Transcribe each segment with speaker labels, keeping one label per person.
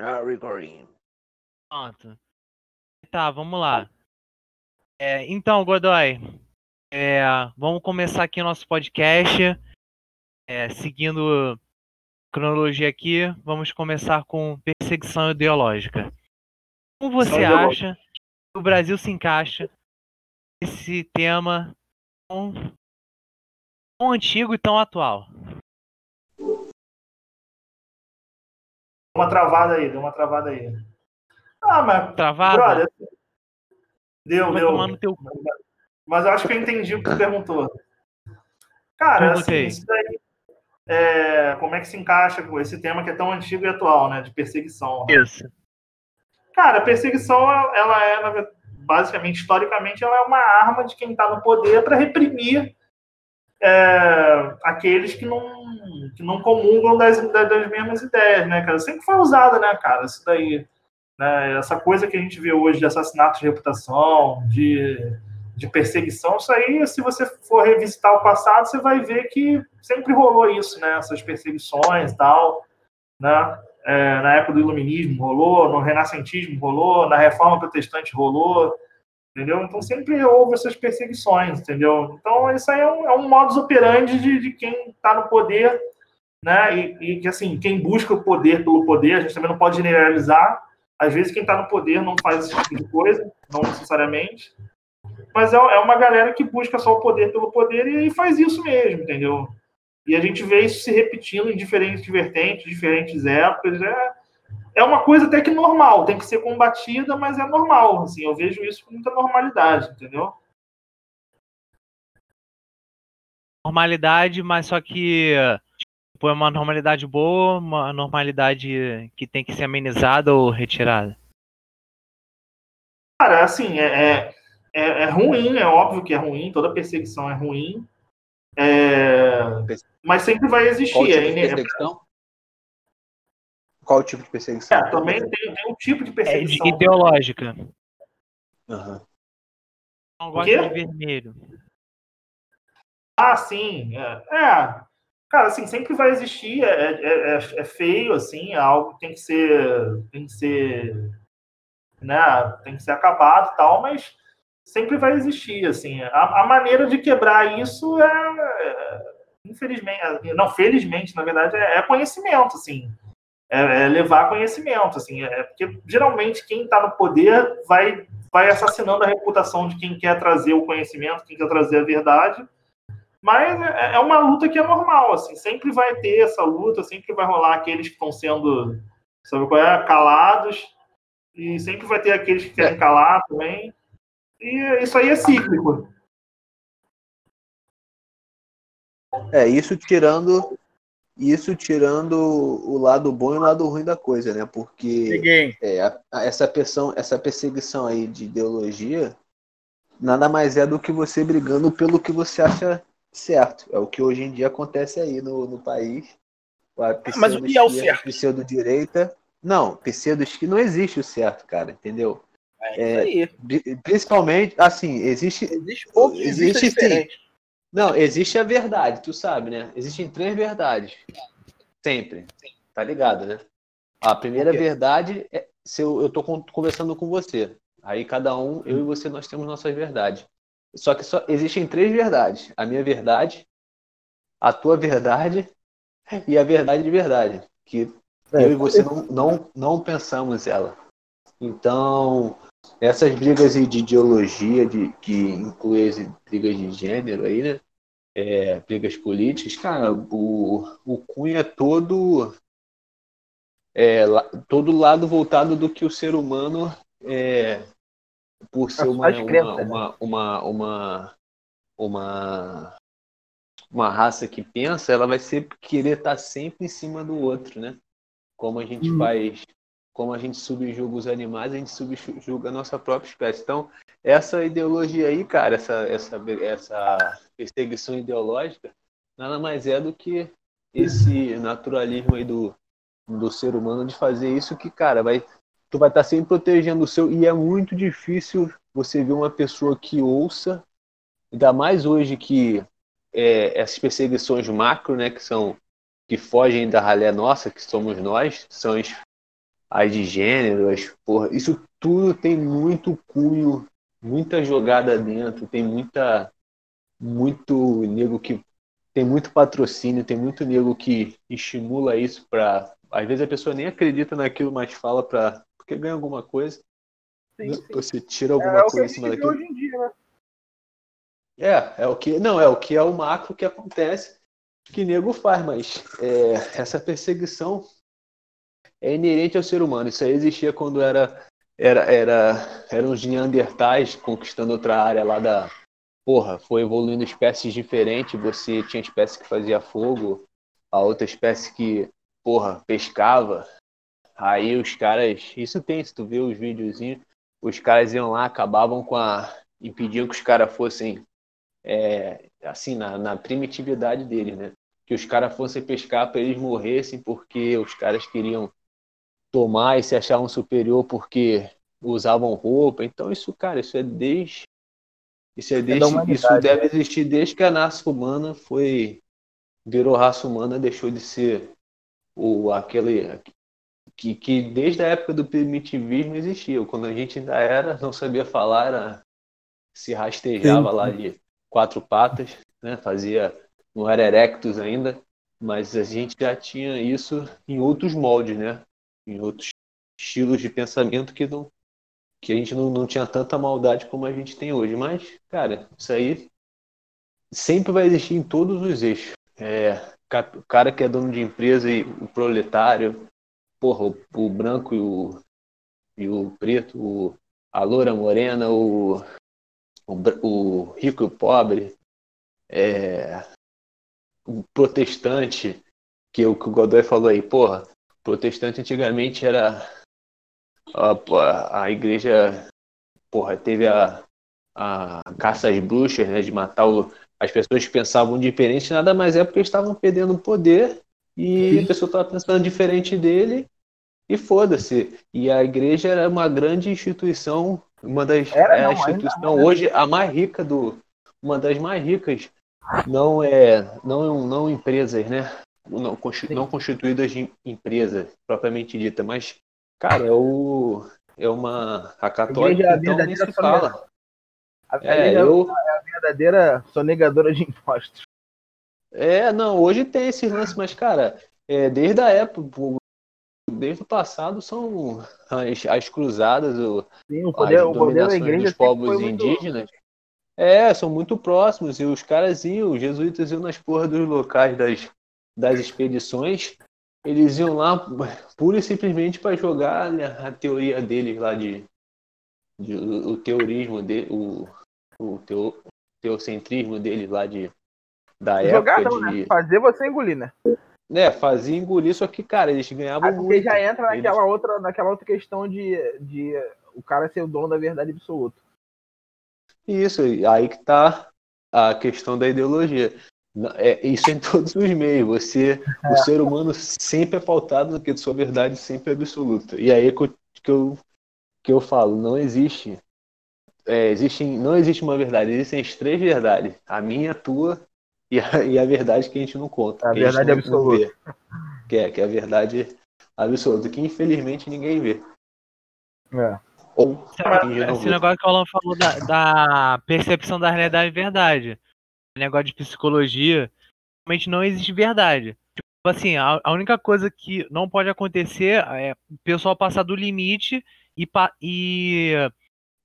Speaker 1: Ah, recording.
Speaker 2: Pronto. Tá, vamos lá. É, então, Godoy, é, vamos começar aqui o nosso podcast. É, seguindo a cronologia aqui, vamos começar com perseguição ideológica. Como você acha que o Brasil se encaixa nesse tema tão, tão antigo e tão atual?
Speaker 3: Uma travada aí, deu uma travada aí. Ah, mas.
Speaker 2: Travada?
Speaker 3: Brother, deu, deu.
Speaker 2: teu.
Speaker 3: Mas eu acho que eu entendi o que tu perguntou. Cara, assim, isso daí. é, como é que se encaixa com esse tema que é tão antigo e atual, né? De perseguição. né?
Speaker 2: Isso.
Speaker 3: Cara, a perseguição, ela é, basicamente, historicamente, ela é uma arma de quem está no poder para reprimir é, aqueles que não, que não comungam das, das, mesmas ideias, né, cara? Sempre foi usada, né, cara? Isso daí. Né? Essa coisa que a gente vê hoje de assassinato de reputação, de, de perseguição, isso aí, se você for revisitar o passado, você vai ver que sempre rolou isso, né? Essas perseguições e tal, né? É, na época do iluminismo rolou, no renascentismo rolou, na reforma protestante rolou, entendeu? Então sempre houve essas perseguições, entendeu? Então isso aí é um, é um modus operandi de, de quem está no poder, né? E, e que assim, quem busca o poder pelo poder, a gente também não pode generalizar. Às vezes quem está no poder não faz esse tipo de coisa, não necessariamente. Mas é, é uma galera que busca só o poder pelo poder e faz isso mesmo, entendeu? E a gente vê isso se repetindo em diferentes vertentes, diferentes épocas. É, é uma coisa até que normal, tem que ser combatida, mas é normal. Assim, eu vejo isso com muita normalidade, entendeu?
Speaker 2: Normalidade, mas só que tipo, é uma normalidade boa, uma normalidade que tem que ser amenizada ou retirada.
Speaker 3: Cara, assim, é, é, é, é ruim, é óbvio que é ruim, toda perseguição é ruim. É, mas sempre vai
Speaker 1: Qual
Speaker 3: existir.
Speaker 1: tipo
Speaker 3: É,
Speaker 1: de perseguição? Qual tipo de perseguição?
Speaker 3: é, também tem, tem um tipo de
Speaker 2: É de-
Speaker 3: perseguição.
Speaker 2: ideológica.
Speaker 1: Aham.
Speaker 2: Não
Speaker 3: O
Speaker 2: gosta de vermelho.
Speaker 3: Ah, sim. É, é. cara, assim, sempre vai existir. É, é, é- é feio, assim, é algo que tem que ser, tem que ser, né? Tem que ser acabado, e tal, mas sempre vai existir, assim. A, a maneira de quebrar isso é, é, infelizmente, é, não, felizmente, na verdade, é, é conhecimento, assim. É, é levar conhecimento, assim. É porque geralmente quem está no poder vai vai assassinando a reputação de quem quer trazer o conhecimento, quem quer trazer a verdade. Mas é é uma luta que é normal, assim, sempre vai ter essa luta, sempre vai rolar aqueles que estão sendo, sabe qual é, calados, e sempre vai ter aqueles que querem calar também. E isso aí é cíclico.
Speaker 1: É, isso tirando isso tirando o lado bom e o lado ruim da coisa, né? Porque é, a- a- essa, perseguição, essa perseguição aí de ideologia nada mais é do que você brigando pelo que você acha certo. É o que hoje em dia acontece aí no, no país. A
Speaker 4: Mas o que é o certo?
Speaker 1: Pseudo-direita. Não, pseudo-esquerda não existe o certo, cara, entendeu?
Speaker 4: É, isso aí.
Speaker 1: Pri- Principalmente, assim, existe
Speaker 4: Existe
Speaker 1: Existe
Speaker 4: vistas
Speaker 1: sim. Não, existe a verdade, tu sabe, né? Existem três verdades. Sempre. Tá ligado, né? A primeira verdade é se eu, eu tô con- conversando com você. Aí cada um, eu e você, nós temos nossas verdades. Só que só existem três verdades. A minha verdade, a tua verdade e a verdade de verdade. Que eu e você não, não, não pensamos ela. Então, essas brigas de ideologia, de, que inclui as brigas de gênero aí, né? É, brigas políticas, cara, o, o Cunha é todo é, todo lado voltado do que o ser humano é por ser
Speaker 4: A
Speaker 1: uma, uma,
Speaker 4: né?
Speaker 1: uma, uma, uma, uma, uma raça que pensa, ela vai sempre querer estar sempre em cima do outro, né? Como a gente
Speaker 4: Uhum.
Speaker 1: faz, como a gente subjuga os animais, a gente subjuga a nossa própria espécie. Então, essa ideologia aí, cara, essa, essa, essa perseguição ideológica, nada mais é do que esse naturalismo aí do, do ser humano de fazer isso que, cara, vai, tu vai estar sempre protegendo o seu, e é muito difícil você ver uma pessoa que ouça, ainda mais hoje que é, essas perseguições macro, né, que são que fogem da ralé nossa, que somos nós, são as de gênero, as porra, isso tudo tem muito cunho, muita jogada dentro, tem muita muito nego que tem muito patrocínio, tem muito nego que estimula isso para às vezes a pessoa nem acredita naquilo, mas fala para porque ganha alguma coisa.
Speaker 4: Sim, sim.
Speaker 1: Você tira alguma
Speaker 4: É, o que
Speaker 1: coisa em cima daquilo.
Speaker 4: hoje em dia, né?
Speaker 1: É, é o que. Não, é o que é o macro que acontece, que nego faz, mas é, essa perseguição é inerente ao ser humano. Isso aí existia quando era, era, era, eram os Neandertais conquistando outra área lá da. Porra, foi evoluindo espécies diferentes. Você tinha espécie que fazia fogo, a outra espécie que, porra, pescava. Aí os caras. Isso tem, se tu vê os videozinhos, os caras iam lá, acabavam com a. impediam que os caras fossem é, assim, na, na primitividade deles, né? Que os caras fossem pescar para eles morressem porque os caras queriam tomar e se achavam superior porque usavam roupa. Então isso, cara, isso é desde isso é desde
Speaker 4: humanidade,
Speaker 1: isso deve existir desde que a raça humana foi virou raça humana, deixou de ser o aquele que, que desde a época do primitivismo existia. Quando a gente ainda era, não sabia falar, era, se rastejava
Speaker 4: Sim.
Speaker 1: lá de quatro patas, né? Fazia, não era erectus ainda, mas a gente já tinha isso em outros moldes, né? Em outros estilos de pensamento que não que a gente não, não tinha tanta maldade como a gente tem hoje. Mas, cara, isso aí sempre vai existir em todos os eixos. É, o cara que é dono de empresa e o proletário, porra, o, o branco e o, e o preto, o, a loura morena, o, o, o rico e o pobre, é, o protestante, que é o que o Godoy falou aí, porra, protestante antigamente era a, a, igreja, porra, teve a, a caça às bruxas, né, de matar o, as pessoas que pensavam diferente, nada mais é porque estavam perdendo poder e
Speaker 4: Sim.
Speaker 1: a pessoa estava pensando diferente dele e foda-se. E a igreja era uma grande instituição, uma das
Speaker 4: Era,
Speaker 1: é
Speaker 4: não,
Speaker 1: instituição
Speaker 4: né?
Speaker 1: hoje a mais rica do, uma das mais ricas, não é, não não empresas, né? Não, não constituídas de empresa propriamente dita, mas cara, é o é uma a católica
Speaker 4: igreja
Speaker 1: então nem se fala.
Speaker 4: A
Speaker 1: É, eu
Speaker 4: é a verdadeira sonegadora de impostos.
Speaker 1: É, não, hoje tem esse lance, mas, cara, é, desde a época, desde o passado, são as, as cruzadas, o,
Speaker 4: Sim, o
Speaker 1: as
Speaker 4: poder, da
Speaker 1: dominações dos povos
Speaker 4: foi muito-
Speaker 1: indígenas. É, são muito próximos, e os caras iam, os jesuítas iam nas porras dos locais das, das expedições, eles iam lá pura e simplesmente para jogar né, a teoria deles lá de, de- o, o teorismo dele, o, o teo, teocentrismo deles lá de da
Speaker 4: Jogar
Speaker 1: época
Speaker 4: não,
Speaker 1: de
Speaker 4: né? Fazer você engolir, né?
Speaker 1: né, fazia engolir, só que, cara, eles ganhavam
Speaker 4: Aí porque
Speaker 1: muito.
Speaker 4: já entra
Speaker 1: Eles-
Speaker 4: naquela outra, naquela outra questão de, de o cara ser o dono da verdade absoluta.
Speaker 1: Isso, aí que tá a questão da ideologia. É, isso é em todos os meios. Você, o ser humano sempre é pautado no que sua verdade sempre é absoluta. E aí que eu, que eu, que eu falo, não existe, é, existem, não existe uma verdade, existem as três verdades. A minha, a tua e a, e a verdade que a gente não conta.
Speaker 4: A verdade
Speaker 1: não
Speaker 4: absoluta.
Speaker 1: vê. Que é, que é a verdade absoluta, que infelizmente ninguém vê.
Speaker 4: É.
Speaker 1: Ou
Speaker 2: Esse
Speaker 1: ver.
Speaker 2: negócio que o Alan falou da, da percepção da realidade é verdade. Negócio de psicologia, realmente não existe verdade. Tipo assim, a, a única coisa que não pode acontecer é o pessoal passar do limite e, pa- e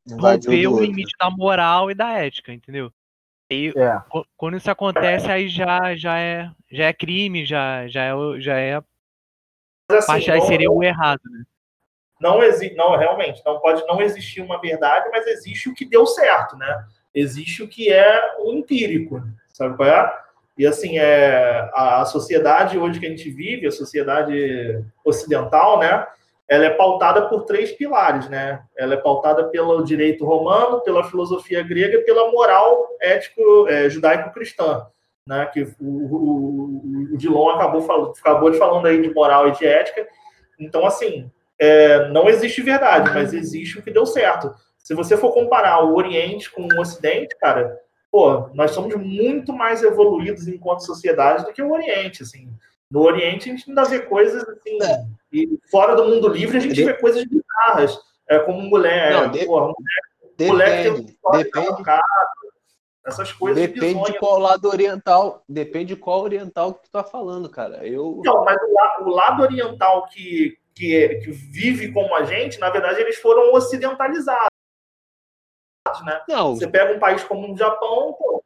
Speaker 2: romper o limite da moral e da ética, entendeu? E
Speaker 4: É.
Speaker 2: qu- quando isso acontece, aí já, já, é, já é crime, já, já é, já é
Speaker 3: Mas, assim, não-
Speaker 2: seria o errado, né?
Speaker 3: não existe, não, realmente, não pode não existir uma verdade, mas existe o que deu certo, né? Existe o que é o empírico, sabe qual é? E assim, é, a, sociedade hoje que a gente vive, a sociedade ocidental, né? Ela é pautada por três pilares, né? Ela é pautada pelo direito romano, pela filosofia grega e pela moral ético é, judaico-cristã, né? Que o, o, o Dilon acabou, fal- acabou de falando aí de moral e de ética. Então, assim, é, não existe verdade, mas existe o que deu certo. Se você for comparar o Oriente com o Ocidente, cara, pô, nós somos muito mais evoluídos enquanto sociedade do que o Oriente, assim. No Oriente a gente ainda vê coisas assim,
Speaker 1: É.
Speaker 3: e fora do mundo livre a gente
Speaker 1: De-
Speaker 3: vê coisas bizarras, é, como mulher,
Speaker 1: Não, de-
Speaker 3: porra, mulher tem um
Speaker 1: Depende.
Speaker 3: história
Speaker 1: Depende,
Speaker 3: calcada, essas coisas
Speaker 1: depende de
Speaker 3: bizonhas.
Speaker 1: qual lado oriental. Depende de qual oriental que tu tá falando, cara. Eu.
Speaker 3: Não, mas o, o lado oriental que, que, é- que vive como a gente, na verdade, eles foram ocidentalizados, né?
Speaker 1: Não,
Speaker 3: Você pega um país como o Japão, pô,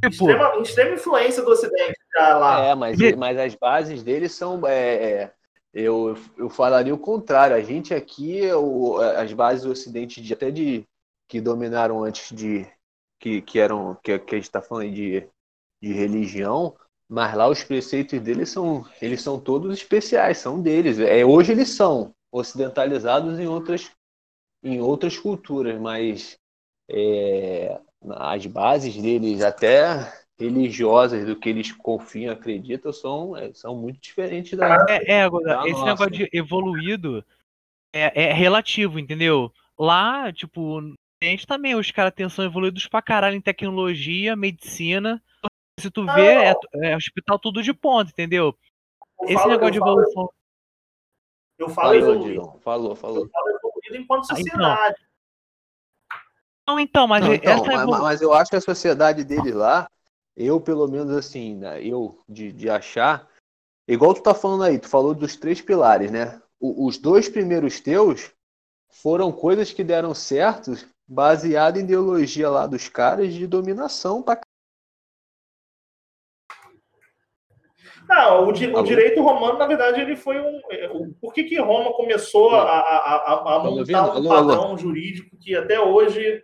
Speaker 2: Tipo,
Speaker 3: extrema, extrema influência do Ocidente já lá.
Speaker 1: É, mas, mas as bases deles são. é, é, eu, eu falaria o contrário. A gente aqui, o- as bases do Ocidente, de, até de que dominaram antes de. que, que eram. Que, que a gente está falando aí de, de religião, mas lá os preceitos deles são. Eles são todos especiais, são deles. É, hoje eles são ocidentalizados em outras, em outras culturas, mas é, as bases deles, até religiosas do que eles confiam, acreditam, são, é, são muito diferentes da.
Speaker 2: É, é agora,
Speaker 1: Ah,
Speaker 2: esse
Speaker 1: nossa.
Speaker 2: negócio de evoluído é, é relativo, entendeu? Lá, tipo, no Oriente também, os caras são evoluídos pra caralho em tecnologia, medicina. Se tu vê, é, é hospital tudo de ponta, entendeu?
Speaker 3: Eu
Speaker 2: Esse
Speaker 3: falo-
Speaker 2: negócio de
Speaker 3: eu falo-
Speaker 2: evolução.
Speaker 3: Eu falo
Speaker 1: Falou,
Speaker 3: evoluído,
Speaker 1: Digão, falou, falou.
Speaker 3: eu falo evoluído enquanto
Speaker 2: Ah, então. Não, então, mas
Speaker 1: Não,
Speaker 2: essa
Speaker 1: então, mas, mas eu acho que a sociedade deles lá, eu pelo menos assim, né, eu de, de achar, igual tu tá falando aí, tu falou dos três pilares, né? O- os dois primeiros teus foram coisas que deram certo baseado em ideologia lá dos caras de dominação pra
Speaker 3: Não, o, di- o
Speaker 1: Alô?
Speaker 3: direito romano, na verdade, ele foi um. é, o- Por que, que Roma começou a, a, a, a
Speaker 1: Tá
Speaker 3: montar um
Speaker 1: Alô,
Speaker 3: padrão jurídico que até hoje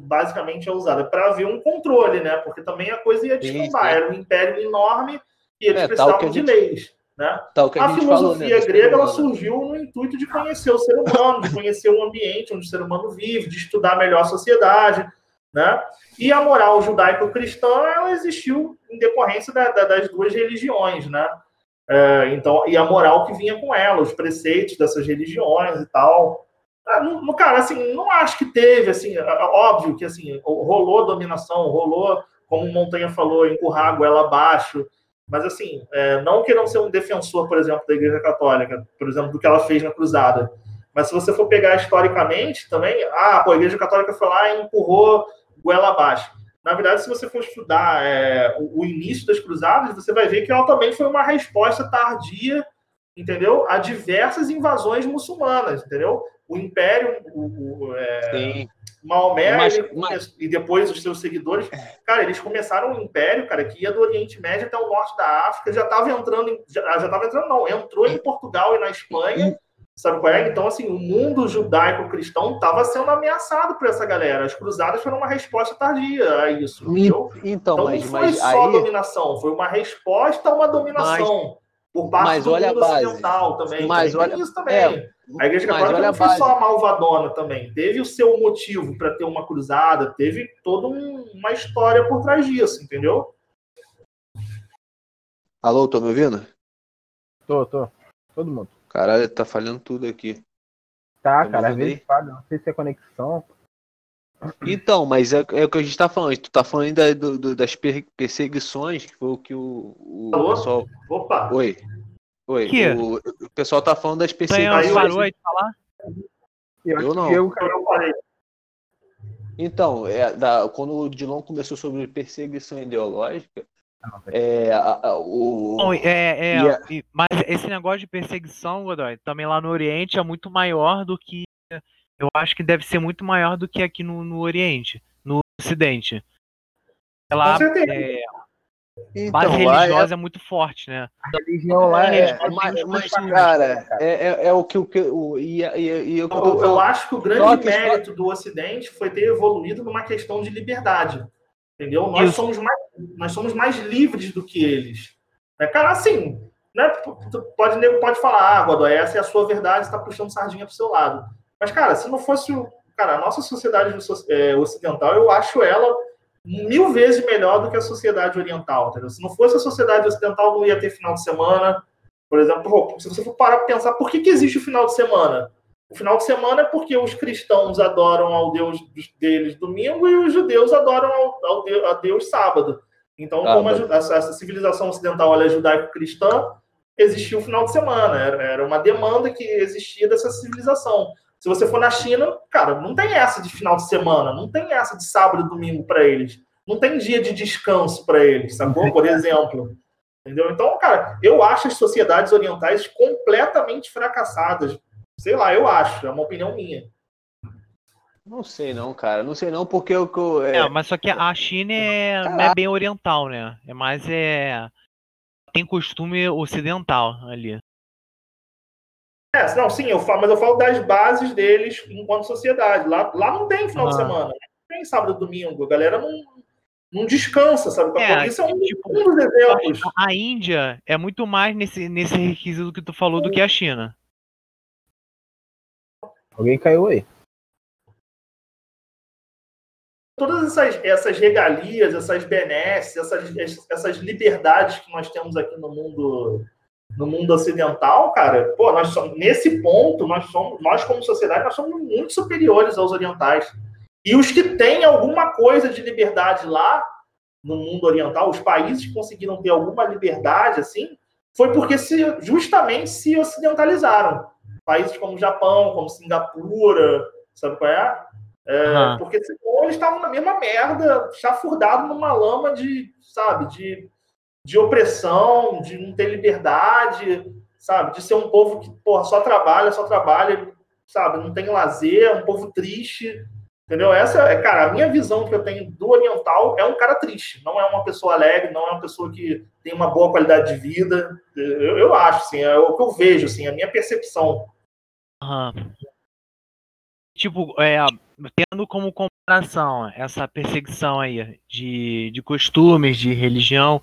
Speaker 3: basicamente é usado? Para haver um controle, né? Porque também a coisa ia descambar. Era um império enorme e eles
Speaker 1: É,
Speaker 3: precisavam de
Speaker 1: gente-
Speaker 3: leis. Né?
Speaker 1: a,
Speaker 3: A
Speaker 1: gente falou,
Speaker 3: filosofia
Speaker 1: né?
Speaker 3: grega ela surgiu no intuito de conhecer o ser humano, de conhecer o ambiente onde o ser humano vive, de estudar melhor a sociedade, né? E a moral judaico-cristã ela existiu em decorrência da- da- das duas religiões, né? É, então, e a moral que vinha com ela, os preceitos dessas religiões e tal. Ah, cara, assim, não acho que teve, assim, é- é óbvio que assim rolou dominação, rolou, como o Montanha falou, empurrar a goela abaixo. Mas, assim, é, não querendo ser um defensor, por exemplo, da Igreja Católica, por exemplo, do que ela fez na Cruzada. Mas se você for pegar historicamente também, ah, pô, a Igreja Católica foi lá e empurrou goela abaixo. Na verdade, se você for estudar é, o, o início das Cruzadas, você vai ver que ela também foi uma resposta tardia, entendeu? A diversas invasões muçulmanas, entendeu? O Império, o, o, é. Maomé
Speaker 1: Mas-
Speaker 3: ele
Speaker 1: mas-
Speaker 3: e depois os seus seguidores, cara, eles começaram um império, cara, que ia do Oriente Médio até o norte da África, já estava entrando, em, já, já estava entrando, não, entrou em Portugal e na Espanha, sabe qual é? Então, assim, o mundo judaico-cristão estava sendo ameaçado por essa galera. As cruzadas foram uma resposta tardia a isso, entendeu?
Speaker 1: Então,
Speaker 3: Então,
Speaker 1: mas,
Speaker 3: não foi
Speaker 1: mas
Speaker 3: só
Speaker 1: aí.
Speaker 3: dominação, foi uma resposta a uma dominação. Por parte
Speaker 1: mas
Speaker 3: do
Speaker 1: olha
Speaker 3: mundo
Speaker 1: a base.
Speaker 3: ocidental também.
Speaker 1: Mas
Speaker 3: também
Speaker 1: olha-
Speaker 3: isso também.
Speaker 1: é,
Speaker 3: A Igreja Católica não foi só a malvadona também. Teve o seu motivo para ter uma cruzada, teve toda um- uma história por trás disso, entendeu?
Speaker 1: Alô, tô me ouvindo?
Speaker 4: Tô, tô. Todo mundo.
Speaker 1: Caralho, tá falhando tudo aqui.
Speaker 4: Tá, cara, às vezes falha, não sei se é conexão.
Speaker 1: Então, mas é, é o que a gente tá falando. Tu tá falando ainda do- do- das per- perseguições, que foi o que o, o
Speaker 3: Alô?
Speaker 1: pessoal.
Speaker 3: Opa!
Speaker 1: Oi. Oi.
Speaker 2: Que?
Speaker 1: O, o pessoal tá falando das perseguições.
Speaker 2: Parou aí de falar?
Speaker 4: Eu,
Speaker 1: Eu não.
Speaker 4: que eu,
Speaker 3: Então, eu falei,
Speaker 1: Então, é, da- quando o Dilon começou sobre perseguição ideológica, é, a- a- o,
Speaker 2: Bom, é, é,
Speaker 1: e-
Speaker 2: mas esse negócio de perseguição, Godoy, também lá no Oriente é muito maior do que. Eu acho que deve ser muito maior do que aqui no, no Oriente, no Ocidente.
Speaker 3: Com certeza.
Speaker 2: é,
Speaker 1: então,
Speaker 2: base
Speaker 1: lá é-
Speaker 2: religiosa é... muito forte, né?
Speaker 4: a religião lá é.
Speaker 1: É, mas, mas, cara, é, é, é o que o que o e, e, e o que eu
Speaker 3: Eu, eu acho que o grande
Speaker 1: Só que-
Speaker 3: mérito do Ocidente foi ter evoluído numa questão de liberdade. Entendeu? Nós
Speaker 2: Isso.
Speaker 3: somos, mais, nós somos mais livres do que eles. Né, Cara, assim, né, pode, nego pode falar, ah, Godoy, essa é a sua verdade, você está puxando sardinha pro seu lado. Mas, cara, se não fosse o. Cara, a nossa sociedade so- é, ocidental, eu acho ela mil vezes melhor do que a sociedade oriental. Entendeu? Se não fosse a sociedade ocidental, não ia ter final de semana. Por exemplo, se você for parar para pensar, por que, que existe o final de semana? O final de semana é porque os cristãos adoram ao Deus deles domingo e os judeus adoram ao, ao Deus, a Deus sábado. Então, como a, essa, essa civilização ocidental é judaico-cristã, existia o final de semana, era, era uma demanda que existia dessa civilização. Se você for na China, cara, não tem essa de final de semana, não tem essa de sábado e domingo para eles, não tem dia de descanso para eles, sacou? Por exemplo. Entendeu? Então, cara, eu acho as sociedades orientais completamente fracassadas. Sei lá, eu acho, é uma opinião minha.
Speaker 1: Não sei não, cara. Não sei não, porque eu.
Speaker 2: É, é mas só que a China é, não é bem oriental, né? É mais é. Tem costume ocidental ali.
Speaker 3: É, não, sim, eu falo, mas eu falo das bases deles enquanto sociedade. Lá, lá não tem final ah. de semana, não tem sábado e domingo. A galera não, não descansa, sabe? É, Isso é um, tipo, um dos exemplos.
Speaker 2: A Índia é muito mais nesse, nesse requisito que tu falou do que a China.
Speaker 4: Alguém caiu aí
Speaker 3: todas essas, essas regalias, essas benesses, essas, essas liberdades que nós temos aqui no mundo no mundo ocidental, cara, pô, nós somos, nesse ponto, nós somos, nós como sociedade, nós somos muito superiores aos orientais. E os que têm alguma coisa de liberdade lá no mundo oriental, os países que conseguiram ter alguma liberdade assim, foi porque se justamente se ocidentalizaram. Países como Japão, como Singapura, sabe qual é? É, uhum. Porque senão eles estavam na mesma merda, chafurdado numa lama de, sabe, de, de opressão, de não ter liberdade, sabe, de ser um povo que, porra, só trabalha, só trabalha, sabe, não tem lazer, é um povo triste, entendeu? Essa é, cara, a minha visão que eu tenho do oriental é um cara triste, não é uma pessoa alegre, não é uma pessoa que tem uma boa qualidade de vida, eu, eu acho, assim, é o que eu vejo, assim, a minha percepção.
Speaker 2: Uhum. Tipo, é, tendo como comparação essa perseguição aí de, de costumes, de religião,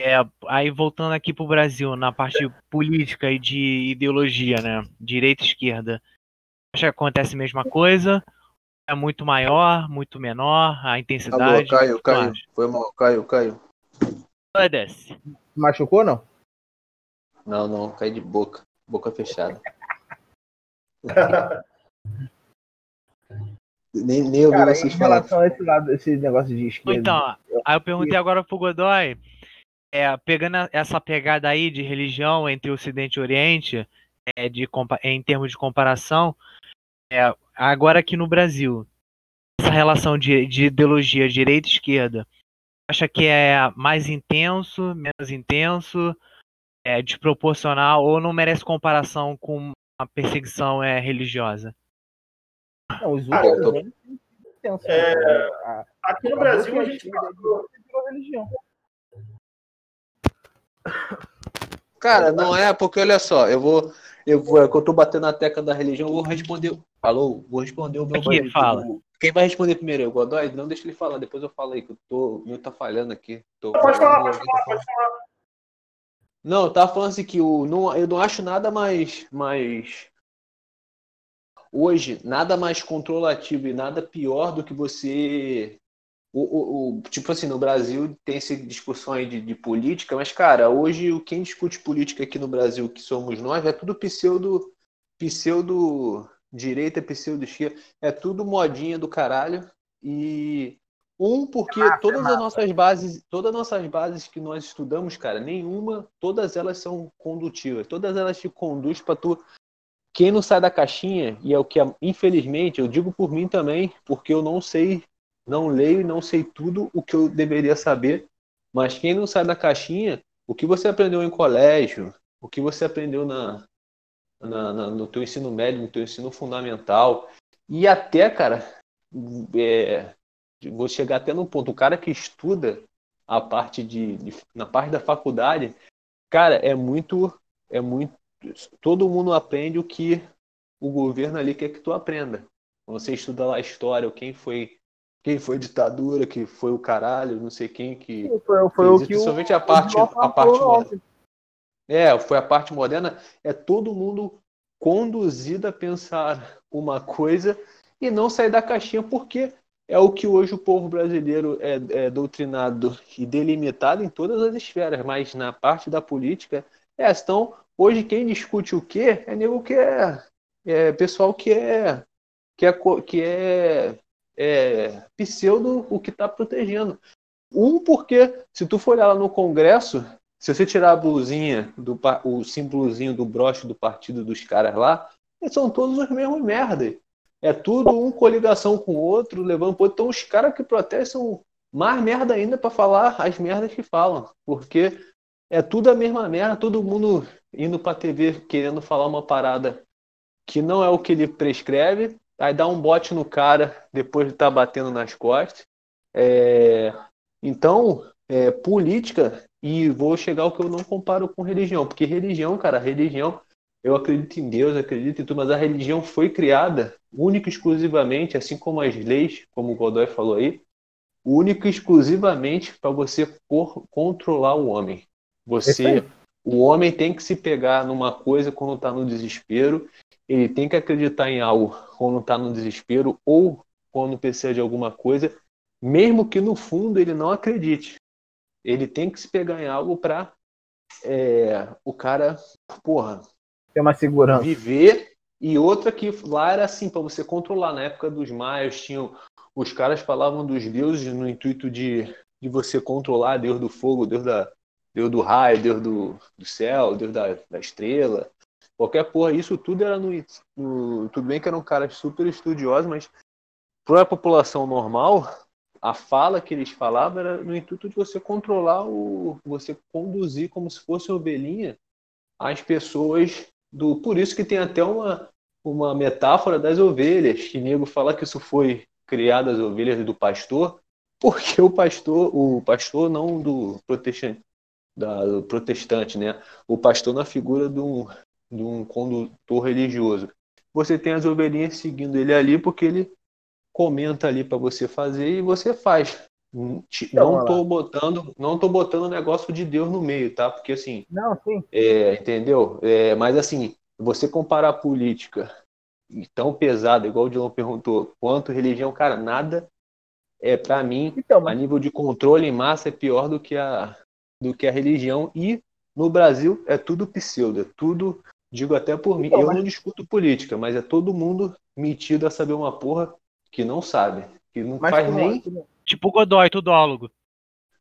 Speaker 2: é, aí voltando aqui para o Brasil, na parte política e de ideologia, né? Direita e esquerda. Acho que acontece a mesma coisa? É muito maior, muito menor, a intensidade?
Speaker 1: Alô, Caio, Caio. Foi mal, Caio, Caio.
Speaker 2: Desce.
Speaker 4: Machucou não?
Speaker 1: Não, não, cai de boca. Boca fechada. Nem, nem ouvi Cara, vocês
Speaker 4: em relação a esse lado, esse negócio de esquerda.
Speaker 2: Então, aí eu perguntei agora pro Godoy, é, pegando essa pegada aí de religião entre Ocidente e Oriente, é, de, em termos de comparação, é, agora aqui no Brasil, essa relação de, de ideologia direita e esquerda, acha que é mais intenso, menos intenso, é desproporcional ou não merece comparação com a perseguição é, religiosa?
Speaker 3: Não, os ah, tô... é, né? Aqui no Brasil a gente passou... religião.
Speaker 1: Cara, não é porque olha só, eu vou, eu vou, é que eu tô batendo na tecla da religião, eu vou responder. Falou, vou responder o meu
Speaker 2: aqui, fala.
Speaker 1: Quem vai responder primeiro? É o Godoy? Não deixa ele falar, depois eu falo aí, que eu tô, meu tá falhando aqui. Tô
Speaker 3: pode falar, pode falar, pode falar.
Speaker 1: Não, eu tava falando assim que o, não, eu não acho nada mais, mais hoje nada mais controlativo e nada pior do que você. O, o, o tipo assim, no Brasil tem essa discussão aí de, de, política, mas, cara, hoje quem discute política aqui no Brasil, que somos nós, é tudo pseudo, pseudo direita, pseudo esquerda, é tudo modinha do caralho. E um, porque todas as nossas bases, todas as nossas bases que nós estudamos, cara, nenhuma, todas elas são condutivas, todas elas te conduzem para tu quem não sai da caixinha, e é o que, infelizmente, eu digo por mim também, porque eu não sei, não leio e não sei tudo o que eu deveria saber, mas quem não sai da caixinha, o que você aprendeu em colégio, o que você aprendeu na, na, na no teu ensino médio, no teu ensino fundamental, e até, cara, é, vou chegar até no ponto, o cara que estuda a parte de, de na parte da faculdade, cara, é muito é muito todo mundo aprende o que o governo ali quer que tu aprenda. Você estuda lá história, quem foi quem foi ditadura, que foi o caralho, não sei quem que
Speaker 4: foi, foi o que
Speaker 1: principalmente o, a parte a parte moderna. É, foi a parte moderna, é todo mundo conduzido a pensar uma coisa e não sair da caixinha porque é o que hoje o povo brasileiro é, é doutrinado e delimitado em todas as esferas, mas na parte da política é, estão Hoje quem discute o quê é nego que é, é pessoal que é que é, que é, é pseudo o que está protegendo. Um, porque se tu for olhar lá no Congresso, Se você tirar a blusinha, do, o símbolozinho do broche do partido dos caras lá, eles são todos os mesmos merda. É tudo um coligação com o outro, levando. Então os caras que protestam são mais merda ainda pra falar as merdas que falam. Porque é tudo a mesma merda, todo mundo indo pra TV querendo falar uma parada que não é o que ele prescreve, aí dá um bote no cara depois de estar batendo nas costas. É, Então, é, política, e vou chegar ao que eu não comparo com religião, porque religião, cara, religião, eu acredito em Deus, acredito em tudo, mas a religião foi criada única e exclusivamente, assim como as leis, como o Godoy falou aí, única e exclusivamente para você por- controlar o homem. Você, o homem tem que se pegar numa coisa quando está no desespero, ele tem que acreditar em algo quando está no desespero ou quando precisa de alguma coisa, mesmo que no fundo ele não acredite. Ele tem que se pegar em algo para o cara, porra,
Speaker 4: Tem uma segurança.
Speaker 1: viver. E outra que lá era assim, para você controlar. Na época dos maias, tinham, os caras falavam dos deuses no intuito de, de você controlar Deus do fogo, Deus, da, Deus do raio, Deus do, do céu, Deus da, da estrela. Qualquer porra, isso tudo era no, no. Tudo bem que eram caras super estudiosos, mas para a população normal, a fala que eles falavam era no intuito de você controlar o. você conduzir como se fosse ovelhinha as pessoas do. Por isso que tem até uma, uma metáfora das ovelhas, que nego fala que isso foi criado as ovelhas do pastor, porque o pastor, o pastor não do protestante, da, do protestante, né? O pastor na figura um, de um condutor religioso. Você tem as ovelhinhas seguindo ele ali porque ele comenta ali para você fazer e você faz. Não te-
Speaker 4: Então,
Speaker 1: Não tô botando, não tô botando negócio de Deus no meio, tá? Porque assim,
Speaker 4: Não, sim.
Speaker 1: é, entendeu? É, mas assim, você comparar a política e tão pesada, igual o Dilon perguntou, quanto religião, cara, nada é para mim
Speaker 4: Então,
Speaker 1: a
Speaker 4: mas
Speaker 1: nível de controle em massa é pior do que a do que a religião e no Brasil é tudo pseudo, é tudo, digo até por mim,
Speaker 4: Então,
Speaker 1: eu
Speaker 4: mas-
Speaker 1: não discuto política, mas é todo mundo metido a saber uma porra que não sabe, que não
Speaker 4: mas
Speaker 1: faz nem
Speaker 4: não, não-
Speaker 2: Tipo Godoy, tudólogo.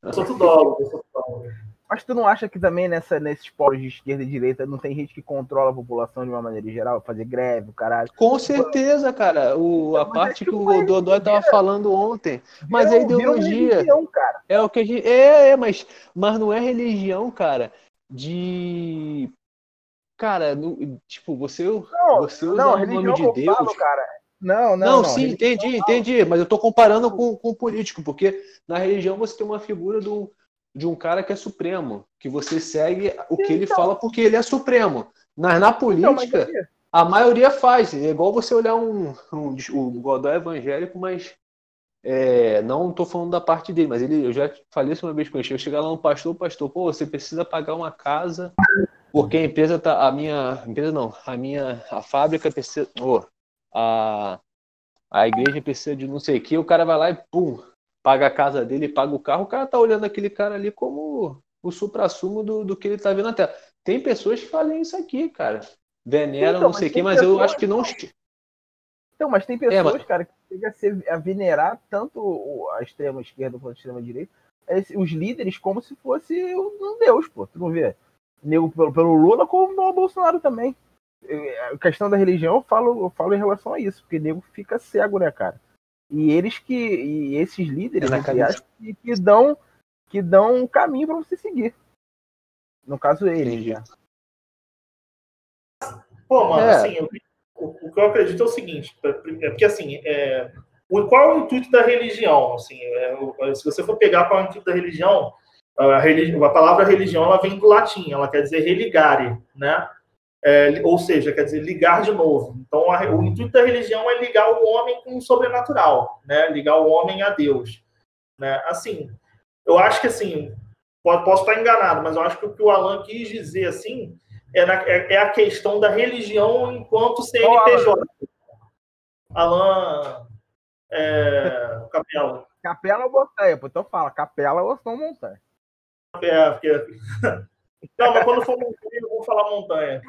Speaker 3: Eu sou tudólogo, eu sou tudólogo.
Speaker 4: mas tu não acha que também nessa, nesses polos de esquerda e direita não tem gente que controla a população de uma maneira geral? Fazer greve, o caralho.
Speaker 1: Com certeza, cara. O, a
Speaker 4: Mas
Speaker 1: parte
Speaker 4: é
Speaker 1: que
Speaker 4: que
Speaker 1: o Dodói tava falando ontem. Mas é
Speaker 4: uma
Speaker 1: ideologia.
Speaker 4: religião, cara.
Speaker 1: É o que a gente. É, é, mas, mas não é religião, cara. De. Cara, no- tipo, você,
Speaker 4: Não,
Speaker 1: você usa
Speaker 4: não,
Speaker 1: o nome de Deus.
Speaker 4: falo, cara. Não, não,
Speaker 1: Não,
Speaker 4: não.
Speaker 1: sim, entendi, entendi. Mas eu tô comparando com, com o político, porque na religião você tem uma figura do, de um cara que é supremo, que você segue o que ele
Speaker 4: Então.
Speaker 1: fala porque ele é supremo. Mas na
Speaker 4: Então, mas
Speaker 1: política.
Speaker 4: aí-
Speaker 1: A maioria faz. É igual você olhar um, um o Godoy evangélico, mas é, não estou falando da parte dele, mas ele, eu já falei isso uma vez com ele. Eu chegar lá no pastor, pastor, pô, você precisa pagar uma casa porque a empresa tá, a minha empresa não, a minha a fábrica precisa, ô, a a igreja precisa de não sei o que, o cara vai lá e pum, paga a casa dele, paga o carro, o cara tá olhando aquele cara ali como o supra-sumo do, do que ele tá vendo na Terra. Tem pessoas que fazem isso aqui, cara. Veneram,
Speaker 4: Então,
Speaker 1: não sei o que, mas eu
Speaker 4: pessoas
Speaker 1: acho que não.
Speaker 4: Então, mas tem pessoas,
Speaker 1: É, mas-
Speaker 4: cara, que chega a, ser, a venerar tanto a extrema esquerda quanto a extrema direita, os líderes como se fosse um deus, pô. Tu não vê? Nego pelo, pelo Lula como pelo Bolsonaro também. A questão da religião, eu falo, eu falo em relação a isso, porque nego fica cego, né, cara? E eles que. E esses líderes,
Speaker 1: É cabeça.
Speaker 4: aspas, que, que dão que dão um caminho pra você seguir. No caso, eles.
Speaker 1: Entendi.
Speaker 4: né?
Speaker 3: Pô, mano,
Speaker 1: É.
Speaker 3: assim, eu- o, o que eu acredito é o seguinte, é porque assim, é, o, qual é o intuito da religião? Assim, é, o- se você for pegar qual é o intuito da religião, a, religi- a palavra religião ela vem do latim, ela quer dizer religare, né? É, ou seja, quer dizer ligar de novo. Então, a- o intuito da religião é ligar o homem com o sobrenatural, né? Ligar o homem a Deus, né? Assim, eu acho que assim, po- posso estar enganado, mas eu acho que o que o Alan quis dizer assim é, na- é- é a questão da religião enquanto CNPJ. Alan é, Capela.
Speaker 4: Capela ou montanha. Então fala, capela ou São Montanha.
Speaker 3: É, porque... Não, mas quando for montanha, eu vou falar montanha.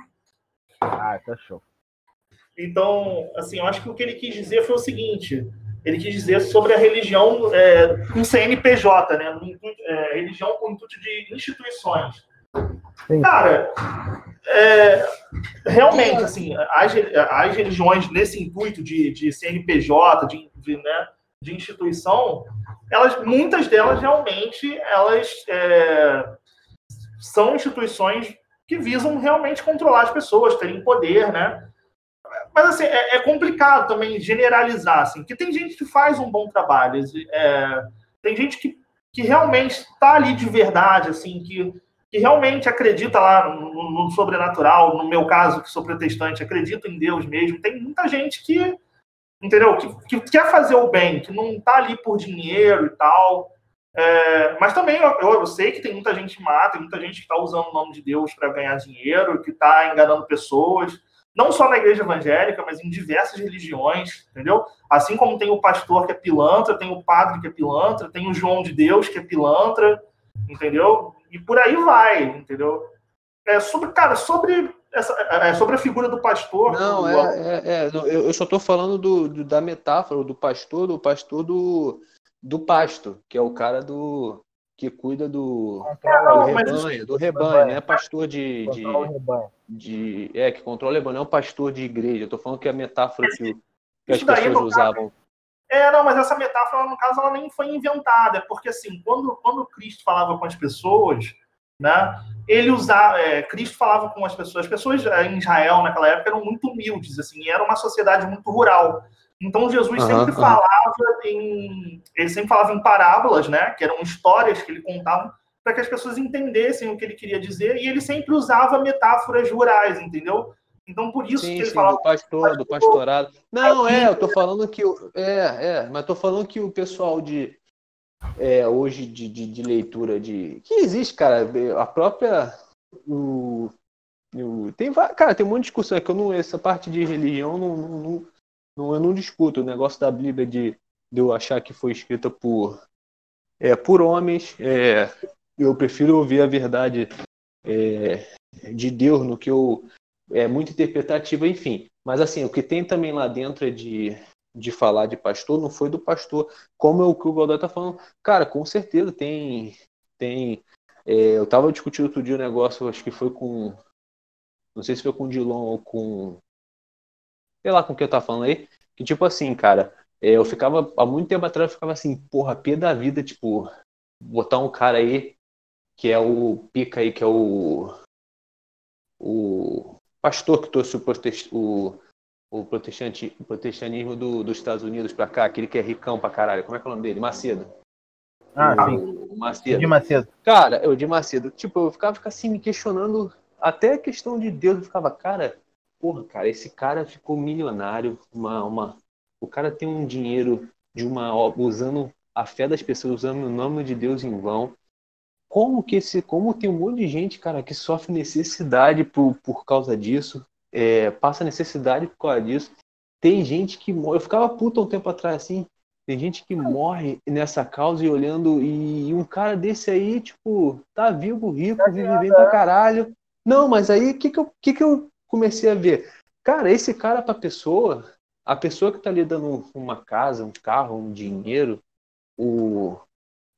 Speaker 4: Ah, tá show.
Speaker 3: Então, assim, eu acho que o que ele quis dizer foi o seguinte: ele quis dizer sobre a religião é, com CNPJ, né? é, religião com intuito de instituições. Sim. Cara, é, realmente, assim, as, as religiões nesse intuito de, de CNPJ, de, de, né, de instituição, elas, muitas delas realmente, elas é, são instituições que visam realmente controlar as pessoas, terem poder, né? Mas, assim, é, é complicado também generalizar, assim, porque tem gente que faz um bom trabalho, é, tem gente que, que realmente está ali de verdade, assim, que que realmente acredita lá no, no, sobrenatural, no meu caso, que sou protestante, acredito em Deus mesmo. Tem muita gente que, entendeu? Que, que quer fazer o bem, que não está ali por dinheiro e tal. É, mas também eu, eu, sei que tem muita gente má, tem muita gente que está usando o nome de Deus para ganhar dinheiro, que está enganando pessoas, não só na igreja evangélica, mas em diversas religiões, entendeu? Assim como tem o pastor que é pilantra, tem o padre que é pilantra, tem o João de Deus que é pilantra, entendeu? E por aí vai, entendeu? É sobre, cara, sobre essa, é, é sobre a figura do pastor.
Speaker 1: Não,
Speaker 3: do...
Speaker 1: é, é, é, eu só estou falando do, do, da metáfora do pastor, do pastor do, do pasto, que é o cara do que cuida do, do rebanho, do rebanho, não é pastor de, de, de, é que controla o rebanho, não é um pastor de igreja. Eu tô falando que é a metáfora que, que as pessoas usavam.
Speaker 3: É, não, mas essa metáfora, no caso, ela nem foi inventada, porque assim, quando, quando Cristo falava com as pessoas, né, ele usava, é, Cristo falava com as pessoas, as pessoas é, em Israel naquela época eram muito humildes, assim, era uma sociedade muito rural. Então Jesus uhum, sempre uhum. falava em, ele sempre falava em parábolas, né, que eram histórias que ele contava para que as pessoas entendessem o que ele queria dizer, e ele sempre usava metáforas rurais, entendeu? Então, por isso sim, que ele sim, fala.
Speaker 1: Do pastor, do pastorado. Não, é, eu tô falando que. É, é, mas tô falando que o pessoal de. É, hoje de, de, de leitura de. Que existe, cara, a própria. O, o, tem, cara, tem um monte de discussão. É que eu não. Essa parte de religião não, não, não, eu não discuto. O negócio da Bíblia de, de eu achar que foi escrita por. É, por homens. É, eu prefiro ouvir a verdade é, de Deus no que eu é muito interpretativa, enfim. Mas assim, o que tem também lá dentro é de, de falar de pastor, não foi do pastor, como é o que o Godoy tá falando. Cara, com certeza tem. tem é, eu tava discutindo outro dia um negócio, acho que foi com. Não sei se foi com o Dilon ou com. Sei lá com o que eu tava falando aí. Que tipo assim, cara, é, eu ficava. Há muito tempo atrás eu ficava assim, porra, pé da vida, tipo, botar um cara aí que é o pica aí, que é o. O pastor que trouxe o, protest, o, o, protestante, o protestantismo do, dos Estados Unidos para cá, aquele que é ricão pra caralho. Como é que é o nome dele? Macedo.
Speaker 4: Ah, o, sim.
Speaker 1: O Macedo.
Speaker 4: De Macedo.
Speaker 1: Cara, eu de Macedo. Tipo, eu ficava, ficava assim me questionando até a questão de Deus. Eu ficava, cara, porra, cara, esse cara ficou milionário. Uma, uma, o cara tem um dinheiro de uma usando a fé das pessoas, usando o nome de Deus em vão como que esse, como tem um monte de gente, cara, que sofre necessidade por, por causa disso, é, passa necessidade por causa disso. Tem gente que morre. Eu ficava puta um tempo atrás assim. Tem gente que morre nessa causa e olhando. E, um cara desse aí, tipo, tá vivo, rico, vive bem pra caralho. Não, mas aí o que, que, eu, que, que eu comecei a ver? Cara, esse cara pra pessoa, a pessoa que tá lhe dando uma casa, um carro, um dinheiro, o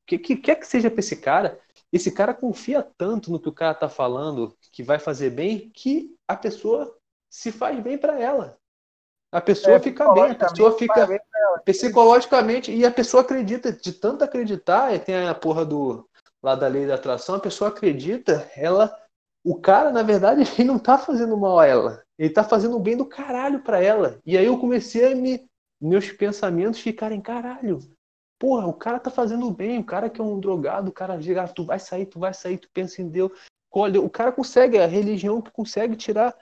Speaker 1: que, que quer que seja pra esse cara, esse cara confia tanto no que o cara tá falando, que vai fazer bem, que a pessoa se faz bem para ela. A pessoa é, fica bem, a pessoa fica psicologicamente, e a pessoa acredita, de tanto acreditar, e tem a porra do lá da lei da atração, a pessoa acredita, ela o cara, na verdade, ele não tá fazendo mal a ela. Ele tá fazendo bem do caralho para ela. E aí eu comecei a me meus pensamentos ficarem caralho. Porra, o cara tá fazendo bem, o cara que é um drogado, o cara diga, ah, tu vai sair, tu vai sair, tu pensa em Deus. Olha, o cara consegue, a religião que consegue tirar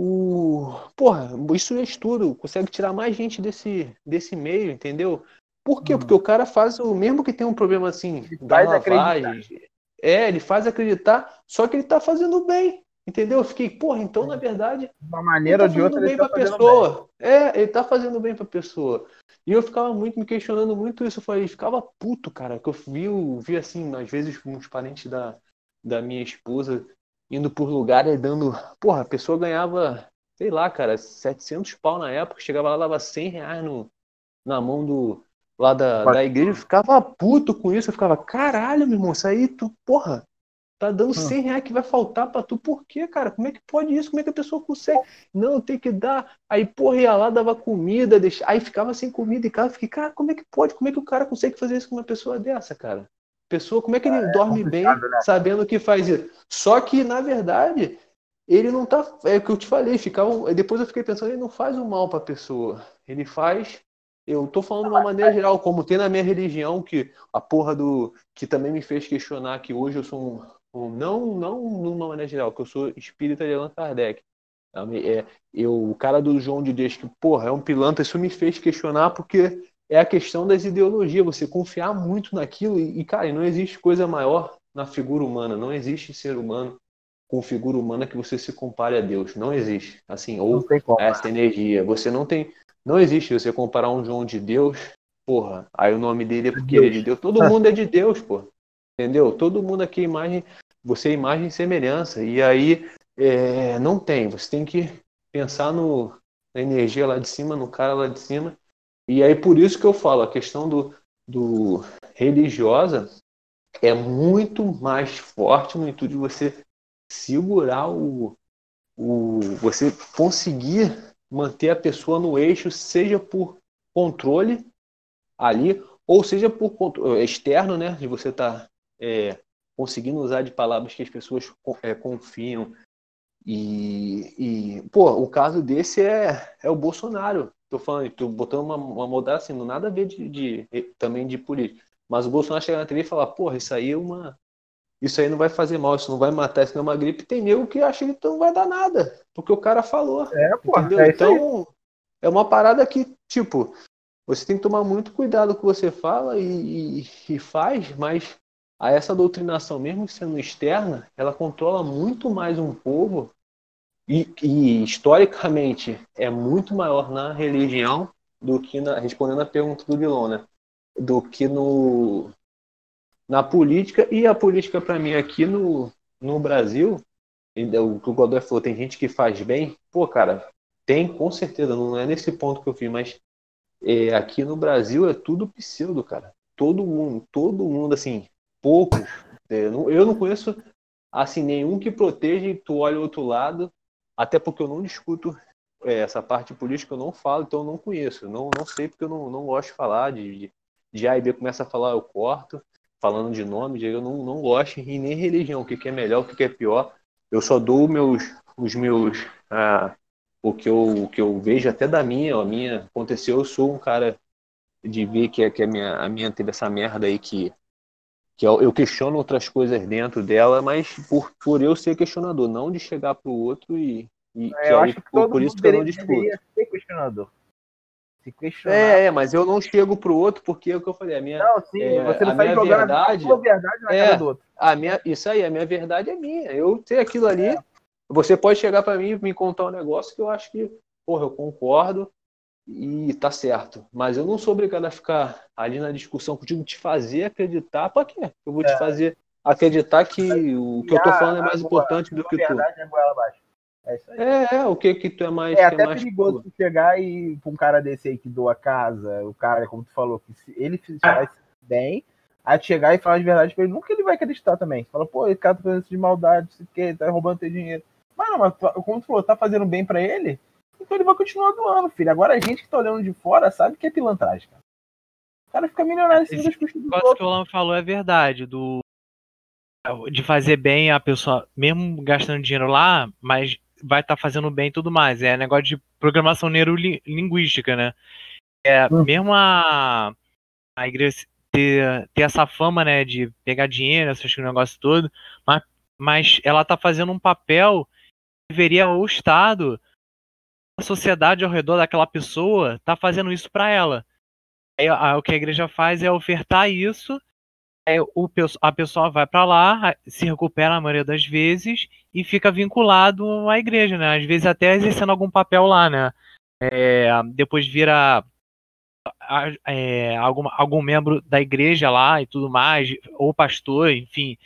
Speaker 1: o. Porra, isso é estudo, consegue tirar mais gente desse, desse meio, entendeu? Por quê? Uhum. Porque o cara faz o mesmo que tem um problema assim, ele da lavagem. Acreditar. É, ele faz acreditar, só que ele tá fazendo bem. Entendeu? Eu fiquei, porra, então na verdade.
Speaker 4: De uma maneira
Speaker 1: ou
Speaker 4: tá de outra,
Speaker 1: bem
Speaker 4: ele
Speaker 1: tá pessoa. Bem. É, ele tá fazendo bem pra pessoa. E eu ficava muito me questionando muito isso. Eu falei, ficava puto, cara. Que eu vi, vi assim, às vezes, uns parentes da, da minha esposa indo por lugares dando. Porra, a pessoa ganhava, sei lá, cara, 700 pau na época. Chegava lá, dava 100 reais no, na mão do. Lá da, da igreja, eu ficava puto com isso. Eu ficava, caralho, meu irmão, isso aí, tu, porra, Tá dando 100 reais que vai faltar pra tu. Por quê, cara? Como é que pode isso? Como é que a pessoa consegue? Não, tem que dar. Aí, porra, ia lá, dava comida, deixa... aí ficava sem comida em casa. Fiquei, cara, como é que pode? Como é que o cara consegue fazer isso com uma pessoa dessa, cara? Pessoa, como é que ele é, dorme bem né? sabendo que faz isso? Só que, na verdade, ele não tá. É o que eu te falei, ficava, depois eu fiquei pensando, ele não faz o mal pra pessoa. Ele faz eu tô falando de uma maneira geral, como tem na minha religião, que a porra do. que também me fez questionar que hoje eu sou um, não, não numa maneira geral, que eu sou espírita de Allan Kardec. É, eu, o cara do João de Deus, que, porra, é um pilantra, isso me fez questionar porque é a questão das ideologias, você confiar muito naquilo e, cara, não existe coisa maior na figura humana, não existe ser humano com figura humana que você se compare a Deus, não existe, assim, ou essa energia, você não tem, não existe você comparar um João de Deus, porra, aí o nome dele é porque Deus. ele é de Deus, todo mundo é de Deus, porra. Entendeu? Todo mundo aqui é imagem, você é imagem e semelhança. E aí é, não tem. Você tem que pensar no, na energia lá de cima, no cara lá de cima. E aí por isso que eu falo, a questão do, do religiosa é muito mais forte no intuito de você segurar o, o você conseguir manter a pessoa no eixo, seja por controle ali, ou seja por externo, né, de você estar tá é, conseguindo usar de palavras que as pessoas é, confiam. E, e, pô, o caso desse é, é o Bolsonaro. Tô falando, tô botando uma, uma modalidade assim, não nada a ver de, de, também de política. Mas o Bolsonaro chega na TV e fala, porra, isso aí é uma. Isso aí não vai fazer mal, isso não vai matar, isso não é uma gripe. Tem nego que acha que não vai dar nada, porque o cara falou. É, pô, entendeu? É então, é uma parada que, tipo, você tem que tomar muito cuidado com o que você fala e, e, e faz, mas a essa doutrinação, mesmo sendo externa, ela controla muito mais um povo e, e, historicamente é muito maior na religião do que na respondendo a pergunta do Guilherme, né? do que no na política. E a política para mim aqui no, no Brasil o que o Godoy falou tem gente que faz bem. Pô cara tem com certeza. Não é nesse ponto que eu fiz mas é, aqui no Brasil é tudo pseudo cara. Todo mundo todo mundo assim poucos. É, eu não conheço assim nenhum que proteja e tu olha o outro lado, até porque eu não discuto é, essa parte política, eu não falo, então eu não conheço. Não, não sei porque eu não, não gosto de falar. De, de A e B começa a falar, eu corto, falando de nome, eu não, não gosto, e nem religião, o que, que é melhor, o que, que é pior. Eu só dou meus, os meus. Ah, o, que eu, o que eu vejo até da minha, a minha aconteceu, eu sou um cara de ver que, que a, minha, a minha teve essa merda aí que que eu, eu, questiono outras coisas dentro dela, mas por, por eu ser questionador, não de chegar para o outro e, e
Speaker 4: é, eu aí, acho que por, por isso que eu não discuto. Ser questionador.
Speaker 1: Se questionar. É, é, mas eu não chego para o outro porque é o que eu falei, a minha
Speaker 4: Não, sim, é, você não sai jogando verdade, a sua verdade na é, cara do outro.
Speaker 1: A minha, isso aí, a minha verdade é minha. Eu sei aquilo ali. É. Você pode chegar para mim e me contar um negócio que eu acho que, porra, eu concordo, e tá certo. Mas eu não sou obrigado a ficar ali na discussão contigo, te fazer acreditar. Pra quê? Eu vou te é. fazer acreditar que o que eu tô falando é mais importante do que tu. É, isso aí. é, é, o que que tu é mais.
Speaker 4: É
Speaker 1: até
Speaker 4: é mais perigoso tu chegar e pra um cara desse aí que doa casa, o cara, como tu falou, que se ele faz bem, aí chegar e falar de verdade pra ele, nunca ele vai acreditar também. Fala, pô, esse cara tá fazendo isso de maldade, isso que, tá roubando teu dinheiro. Mas não, mas como tu falou, tá fazendo bem pra ele, então ele vai continuar doando, filho. Agora a gente que tá olhando de fora sabe que é pilantragem, cara. O cara fica milionário em cima das custas do
Speaker 2: outro. que o Lam falou é verdade, do de fazer bem a pessoa, mesmo gastando dinheiro lá, mas vai estar tá fazendo bem e tudo mais. É negócio de programação neurolinguística, né? É, hum. Mesmo a, a igreja ter, ter essa fama, né, de pegar dinheiro, esses negócios todo, mas, mas ela tá fazendo um papel que deveria o Estado sociedade ao redor daquela pessoa está fazendo isso para ela. Aí, o que a igreja faz é ofertar isso, aí o, a pessoa vai para lá, se recupera a maioria das vezes e fica vinculado à igreja, né? Às vezes até exercendo algum papel lá, né? É, depois vira é, algum, algum membro da igreja lá e tudo mais, ou pastor, enfim.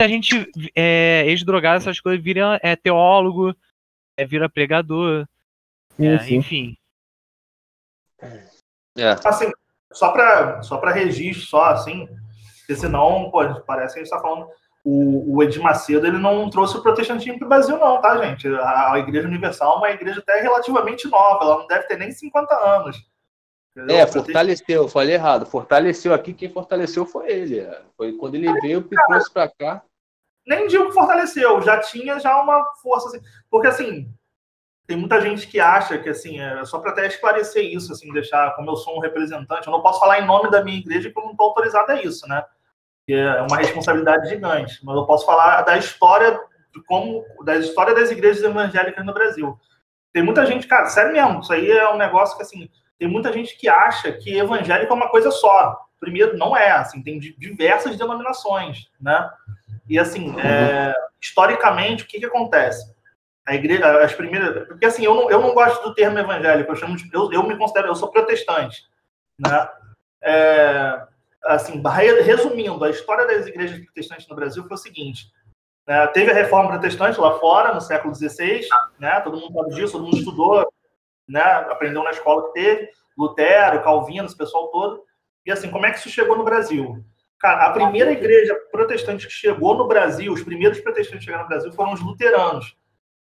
Speaker 2: A gente é, ex-drogado, essas coisas, vira é, teólogo, é, vira pregador. É, enfim.
Speaker 3: É. Assim, só para só para registro, só assim, porque senão pô, parece que a gente está falando. o, o Edir Macedo ele não trouxe o protestantismo para o Brasil, não, tá, gente? A, a, Igreja Universal é uma igreja até relativamente nova, ela não deve ter nem 50 anos.
Speaker 1: Entendeu? É, fortaleceu, falei errado. Fortaleceu aqui, quem fortaleceu foi ele. É. Foi quando ele veio que trouxe para cá.
Speaker 3: Nem digo que fortaleceu, já tinha já uma força. Assim, porque assim, tem muita gente que acha que assim, é só para até esclarecer isso, assim, deixar, como eu sou um representante, eu não posso falar em nome da minha igreja porque eu não estou autorizado a isso, né? é uma responsabilidade gigante. Mas eu posso falar da história de como da história das igrejas evangélicas no Brasil. Tem muita gente, cara, sério mesmo, isso aí é um negócio que assim, tem muita gente que acha que evangélico é uma coisa só. Primeiro, não é, assim, tem diversas denominações, né? E assim, é, historicamente, o que que acontece? A igreja, as primeiras, porque assim, eu não, eu não gosto do termo evangélico, eu chamo de, eu, eu me considero, eu sou protestante, né? É, assim, resumindo, a história das igrejas protestantes no Brasil foi o seguinte: né, teve a reforma protestante lá fora, no século XVI, né, todo mundo sabe disso, todo mundo estudou, né, aprendeu na escola que teve, Lutero, Calvino, esse pessoal todo. E assim, como é que isso chegou no Brasil? Cara, a primeira igreja protestante que chegou no Brasil, os primeiros protestantes que chegaram no Brasil foram os luteranos.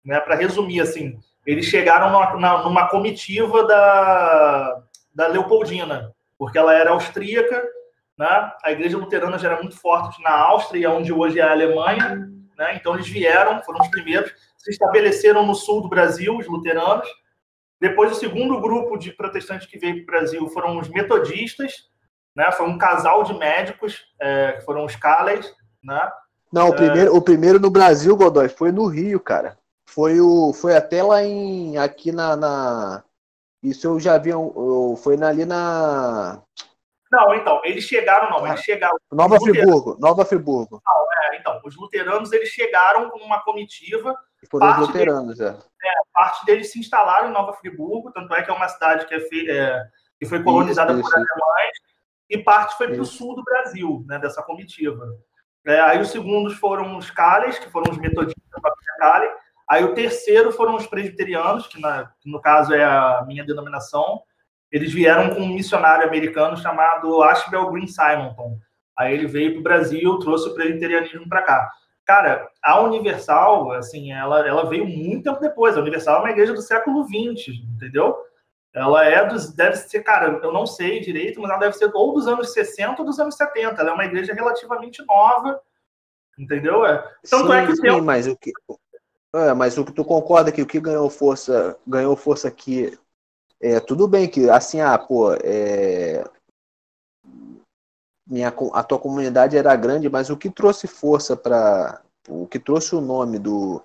Speaker 3: Né, Para resumir, assim, eles chegaram numa, numa comitiva da, da Leopoldina, porque ela era austríaca né? A igreja luterana já era muito forte na Áustria, onde hoje é a Alemanha. Né? Então, eles vieram, foram os primeiros, se estabeleceram no sul do Brasil, os luteranos. Depois, o segundo grupo de protestantes que veio para o Brasil foram os metodistas. Né? Foi um casal de médicos, é, que foram os Cales. Né?
Speaker 1: Não, o, é... primeiro, o primeiro no Brasil, Godoy, foi no Rio, cara. Foi, o, foi até lá em. aqui na. na... Isso eu já vi. Um, foi ali na.
Speaker 3: Não, então, eles chegaram, não, eles chegaram.
Speaker 1: Nova Friburgo, Nova Friburgo.
Speaker 3: Não, é, então, os luteranos eles chegaram com uma comitiva.
Speaker 1: E foram os luteranos, deles,
Speaker 3: é. é. Parte deles se instalaram em Nova Friburgo, tanto é que é uma cidade que, é, é que foi colonizada isso, por alemães, e parte foi para o sul do Brasil, né, dessa comitiva. É, aí os segundos foram os Cales, que foram os metodistas da Cale. Aí o terceiro foram os presbiterianos, que, na, que no caso é a minha denominação eles vieram com um missionário americano chamado Ashbel Green Simonton. Aí ele veio para o Brasil, trouxe o presbiterianismo para cá. Cara, a Universal, assim, ela, ela veio muito tempo depois. A Universal é uma igreja do século XX, entendeu? Ela é dos. Deve ser, cara, eu não sei direito, mas ela deve ser ou dos anos 60 ou dos anos 70. Ela é uma igreja relativamente nova, entendeu? É.
Speaker 1: Tanto sim, é que sim, tem... mas o que. É, mas o que tu concorda que o que ganhou força, ganhou força aqui é, tudo bem que, assim, ah, pô, é, minha, a tua comunidade era grande, mas o que trouxe força para. O que trouxe o nome do,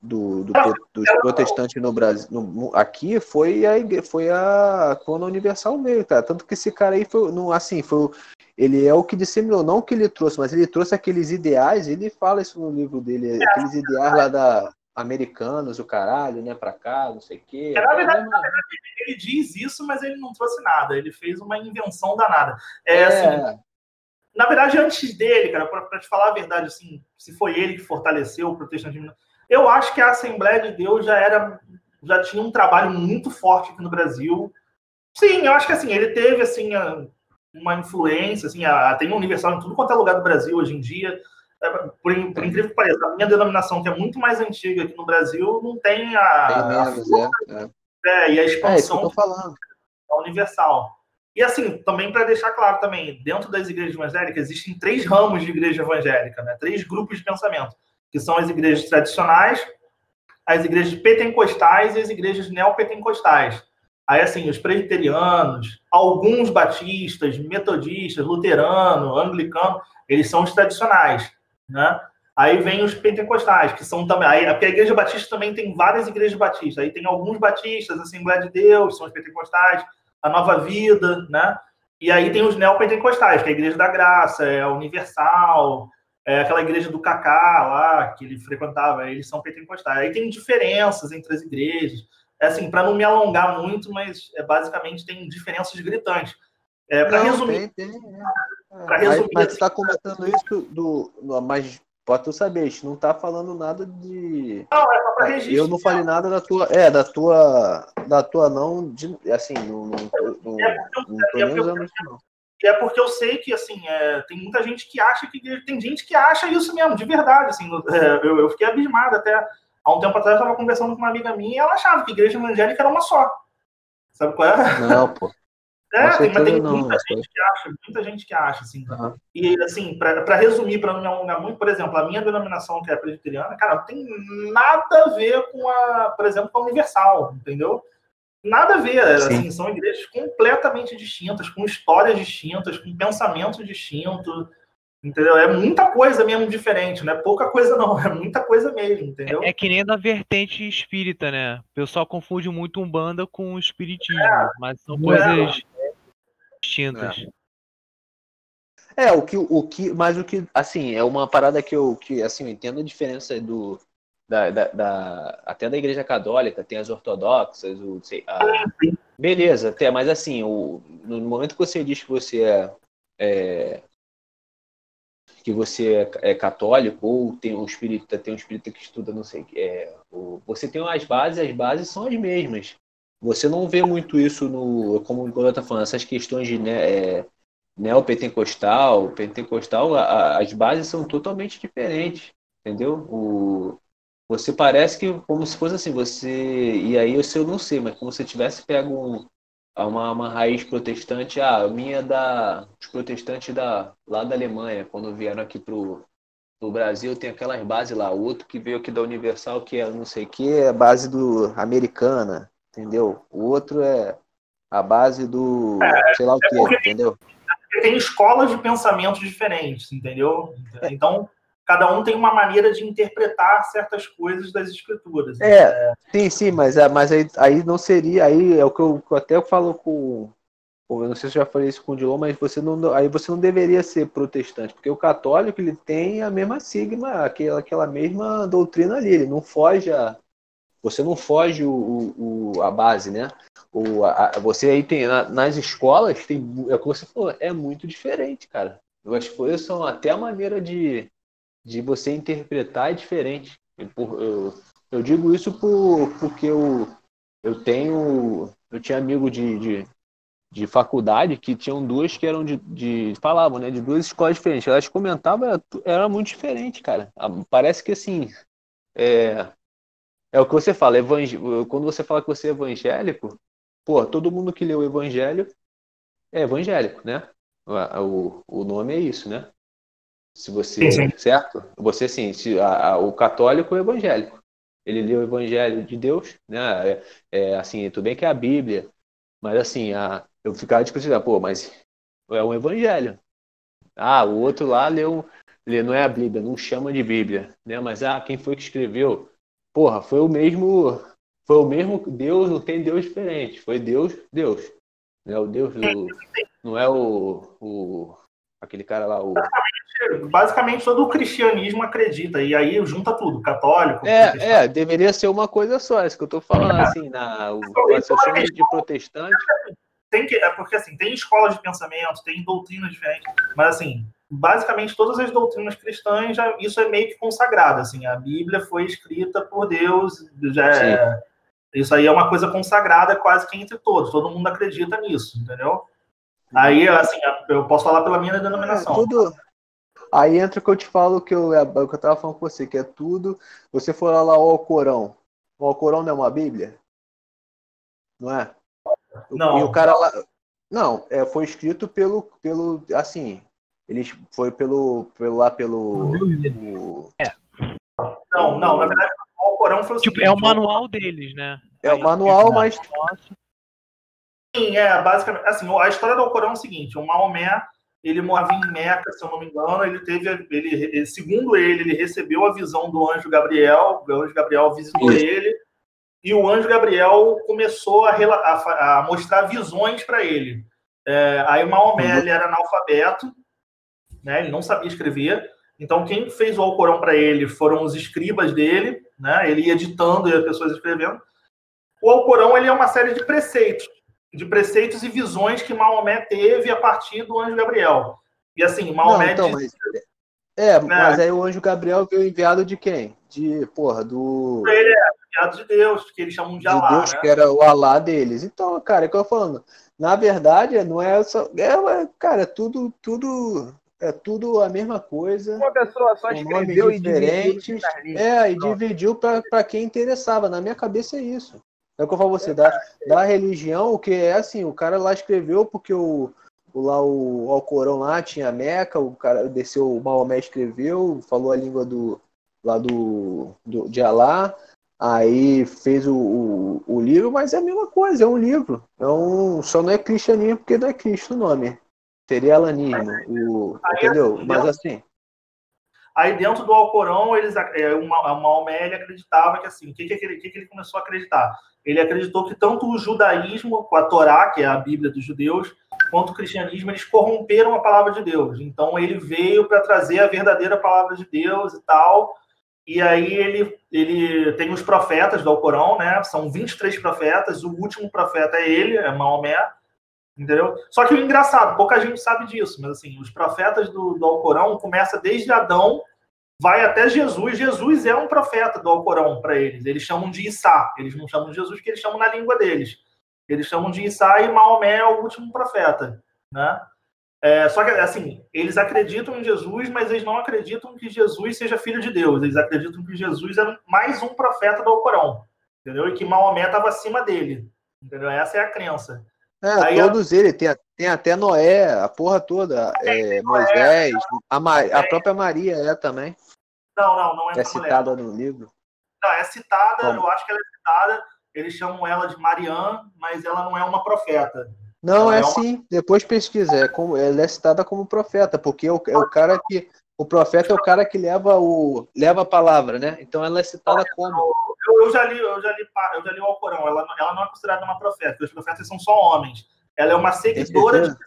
Speaker 1: do, do dos protestantes no Brasil, no, aqui foi a, foi a quando a Universal veio, tá? Tanto que esse cara aí foi, no, assim, foi, ele é o que disseminou, não o que ele trouxe, mas ele trouxe aqueles ideais, ele fala isso no livro dele, aqueles ideais lá da, americanos, o caralho, né, para cá, não sei o quê.
Speaker 3: É, na, verdade, na, verdade, ele diz isso, mas ele não trouxe nada. Ele fez uma invenção danada. É, é. assim. Na verdade, antes dele, cara, para te falar a verdade, assim, se foi ele que fortaleceu o protestantismo, eu acho que a Assembleia de Deus já era, já tinha um trabalho muito forte aqui no Brasil. Sim, eu acho que assim ele teve assim uma influência, assim, a, tem um universal em tudo quanto é lugar do Brasil hoje em dia. É, por, por, incrível que pareça, a minha denominação, que é muito mais antiga aqui no Brasil, não tem a. Tem menos, a é, é. é, e a expansão
Speaker 1: é
Speaker 3: universal. E assim, também para deixar claro também, dentro das igrejas evangélicas existem três ramos de igreja evangélica, né? três grupos de pensamento, que são as igrejas tradicionais, as igrejas pentecostais e as igrejas neopentecostais. Aí, assim, os presbiterianos, alguns batistas, metodistas, luterano, anglicano, eles são os tradicionais né? Aí vem os pentecostais, que são também. Aí, porque a igreja batista também tem várias igrejas batistas. Aí tem alguns batistas, Assembleia de Deus, são os pentecostais, a Nova Vida, né? E aí tem os neopentecostais, que é a Igreja da Graça, é a Universal, é aquela igreja do Cacá lá, que ele frequentava, eles são pentecostais. Aí tem diferenças entre as igrejas. É assim, para não me alongar muito, mas é, basicamente tem diferenças gritantes. É, para resumir. Tem, tem, é.
Speaker 1: Resumir, mas, mas você tá comentando isso do. Mas pode tu saber, a gente não tá falando nada de.
Speaker 3: Não, é só pra registrar.
Speaker 1: Eu não falei nada da tua. É, da tua. Da tua não. De, assim, não, não, não, é não tô nem usando isso, não.
Speaker 3: É porque eu sei que, assim, é, tem muita gente que acha que tem gente que acha isso mesmo, de verdade, assim, é, eu, eu, fiquei abismado até há um tempo atrás eu estava conversando com uma amiga minha e ela achava que a igreja evangélica era uma só. Sabe qual é?
Speaker 1: Não, pô.
Speaker 3: É, tem, mas tem não, muita gente que acha, muita gente que acha, assim. Uhum. E, assim, para resumir, para não me alongar muito, por exemplo, a minha denominação, que é presbiteriana, cara, não tem nada a ver com a, por exemplo, com a Universal, entendeu? Nada a ver, assim, são igrejas completamente distintas, com histórias distintas, com pensamentos distintos, entendeu? É muita coisa mesmo diferente, não é pouca coisa não, é muita coisa mesmo, entendeu?
Speaker 2: É, é que nem da vertente espírita, né? O pessoal confunde muito Umbanda com espiritismo, é, mas são coisas é. distintas.
Speaker 1: É. é, o que, o que, mas o que, assim, é uma parada que eu, que, assim, eu entendo a diferença do, da, da, da, até da igreja católica, tem as ortodoxas, o, sei, a, beleza, até, mas assim, o, no momento que você diz que você é, é que você é, é, católico ou tem um espírita, tem um espírita que estuda, não sei, é, o, você tem as bases, as bases são as mesmas. Você não vê muito isso no, como o Nicolau está falando, essas questões de né, é, neopentecostal, pentecostal, a, a, as bases são totalmente diferentes, entendeu? O, você parece que como se fosse assim, você. E aí eu sei, eu não sei, mas como se tivesse pego um, uma, uma raiz protestante, ah, a minha é da. Os protestantes da, lá da Alemanha, quando vieram aqui pro, pro Brasil, tem aquelas bases lá. O outro que veio aqui da Universal, que é não sei o que, é a base do americana, entendeu? O outro é a base do. É, sei lá o que, é entendeu?
Speaker 3: Tem escolas de pensamento diferentes, entendeu? É. Então cada um tem uma maneira de interpretar certas coisas das escrituras.
Speaker 1: É, é... sim, sim, mas, é, mas aí, aí não seria, aí é o que eu, que eu até falo com, eu não sei se eu já falei isso com o Dilon, mas você não, aí você não deveria ser protestante, porque o católico ele tem a mesma sigma, aquela, aquela mesma doutrina ali, ele não foge a, você não foge o, o, a base, né? O, a, você aí tem, na, nas escolas, tem, é o que você falou, é muito diferente, cara. As coisas são até a maneira de, de você interpretar é diferente. Eu, eu, digo isso por, porque eu, eu tenho. Eu tinha amigo de, de, de faculdade que tinham duas que eram de, de. falavam, né? De duas escolas diferentes. Elas comentavam, era, era muito diferente, cara. Ah, parece que assim. É, é o que você fala, quando você fala que você é evangélico, pô, todo mundo que lê o evangelho é evangélico, né? O, o nome é isso, né? Se você, sim, sim. certo? Você sim, se, a, a, o católico é o evangélico. Ele lê o evangelho de Deus, né? É, é, assim, tudo bem que é a Bíblia, mas assim, a, eu ficava discutindo, pô, mas é um evangelho. Ah, o outro lá leu, lê, não é a Bíblia, não chama de Bíblia, né? Mas ah, quem foi que escreveu? Porra, foi o mesmo, foi o mesmo Deus, não tem Deus diferente, foi Deus, Deus. Não é o Deus do, não é o, o aquele cara lá, o
Speaker 3: basicamente todo o cristianismo acredita, e aí junta tudo, católico.
Speaker 1: É, é deveria ser uma coisa só, é isso que eu tô falando, assim, na, o raciocínio de protestante.
Speaker 3: Tem que, é porque assim, tem escolas de pensamento, tem doutrinas diferentes, mas assim, basicamente todas as doutrinas cristãs, já, isso é meio que consagrado, assim, a Bíblia foi escrita por Deus, já é, isso aí é uma coisa consagrada quase que entre todos, todo mundo acredita nisso, entendeu? Aí, assim, eu posso falar pela minha denominação. É,
Speaker 1: tudo, Aí entra o que eu te falo, que eu, é, o que eu tava falando com você, que é tudo. Você for lá ao Alcorão. O Alcorão não é uma Bíblia? Não é?
Speaker 3: Não.
Speaker 1: E o cara lá. Não, é, foi escrito pelo. pelo assim. Ele foi pelo. pelo lá pelo.
Speaker 3: O, é. Não, não, na verdade, o Alcorão foi o
Speaker 2: tipo, seguinte, É o manual deles, né?
Speaker 1: É o manual, mas.
Speaker 3: Sim, é, basicamente. Assim, a história do Alcorão é o seguinte: o Maomé ele morava em Meca, se eu não me engano, ele teve, ele, segundo ele, ele recebeu a visão do anjo Gabriel, o anjo Gabriel visitou Isso. ele, e o anjo Gabriel começou a, a, a mostrar visões para ele. É, aí Maomé, uhum. ele era analfabeto, né, ele não sabia escrever, então quem fez o Alcorão para ele foram os escribas dele, né, ele ia editando e as pessoas escrevendo. O Alcorão ele é uma série de preceitos de preceitos e visões que Maomé teve a partir do anjo Gabriel. E assim, Maomé. Não, então, disse,
Speaker 1: mas... É, né? mas aí o anjo Gabriel veio enviado de quem? De, porra, do.
Speaker 3: Ele é enviado de Deus, que eles chamam de, de Alá. Deus,
Speaker 1: né? que era o Alá deles. Então, cara, é o que eu tô falando. na verdade, não é só. É, cara, é tudo, tudo. É tudo a mesma coisa.
Speaker 4: Uma pessoa só escreveu e
Speaker 1: diferentes. É, e dividiu para quem interessava. Na minha cabeça é isso. É o que eu falo você, da, da religião, o que é assim, o cara lá escreveu porque o, o lá o Alcorão lá tinha Meca, o cara desceu, o Maomé escreveu, falou a língua do lá do, do de Alá, aí fez o, o, o livro, mas é a mesma coisa, é um livro. É um, só não é cristianismo porque não é Cristo o nome. Seria alanismo, o, entendeu?
Speaker 3: assim,
Speaker 1: Mas assim,
Speaker 3: Aí dentro do Alcorão, eles, é, o Ma- o Maomé ele acreditava que assim, o que, que, ele, que, que ele começou a acreditar? Ele acreditou que tanto o judaísmo, com a Torá, que é a Bíblia dos judeus, quanto o cristianismo, eles corromperam a palavra de Deus. Então ele veio para trazer a verdadeira palavra de Deus e tal. E aí ele, ele tem os profetas do Alcorão, né? São 23 profetas, o último profeta é ele, é Maomé. Entendeu? Só que o engraçado, pouca gente sabe disso, mas assim, os profetas do, do Alcorão começa desde Adão, vai até Jesus. Jesus é um profeta do Alcorão para eles. Eles chamam de Issá. Eles não chamam de Jesus porque eles chamam na língua deles. Eles chamam de Issá e Maomé é o último profeta, né? É, só que assim, eles acreditam em Jesus, mas eles não acreditam que Jesus seja filho de Deus. Eles acreditam que Jesus é mais um profeta do Alcorão, entendeu? E que Maomé estava acima dele, entendeu? Essa é a crença.
Speaker 1: É, todos eles, tem, tem até Noé, a porra toda, é, Moisés, a, Ma- a própria Maria é também,
Speaker 3: Não, não, não é,
Speaker 1: é citada no livro.
Speaker 3: Não, é citada,
Speaker 1: Como?
Speaker 3: eu acho que ela é citada. Eles chamam ela de Marianne, mas ela não é uma profeta.
Speaker 1: Não,
Speaker 3: Ela
Speaker 1: é
Speaker 3: é uma-
Speaker 1: sim. Depois pesquisa. É como, ela é citada como profeta, porque é o, é o cara que. O profeta é o cara que leva, o, leva a palavra, né? Então ela é citada como.
Speaker 3: Eu, eu já li, eu já li, eu já li o Alcorão. Ela, ela não é considerada uma profeta, porque os profetas são só homens. Ela é uma seguidora de
Speaker 1: certeza?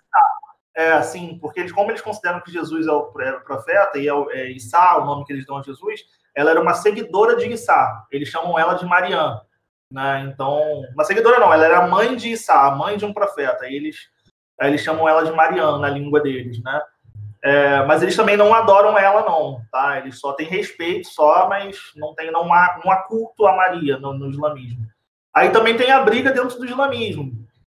Speaker 3: É, assim, porque eles, como eles consideram que Jesus é o, é o profeta e é, o, é Issá, o nome que eles dão a Jesus, ela era uma seguidora de Issá. Eles chamam ela de Mariã. Né? Então, uma seguidora não, ela era a mãe de Issá, a mãe de um profeta. Eles, eles chamam ela de Mariã na língua deles, né? É, mas eles também não adoram ela, não, tá? Eles só têm respeito, só, mas não tem não há, não há culto a Maria no, no islamismo. Aí também tem a briga dentro do islamismo,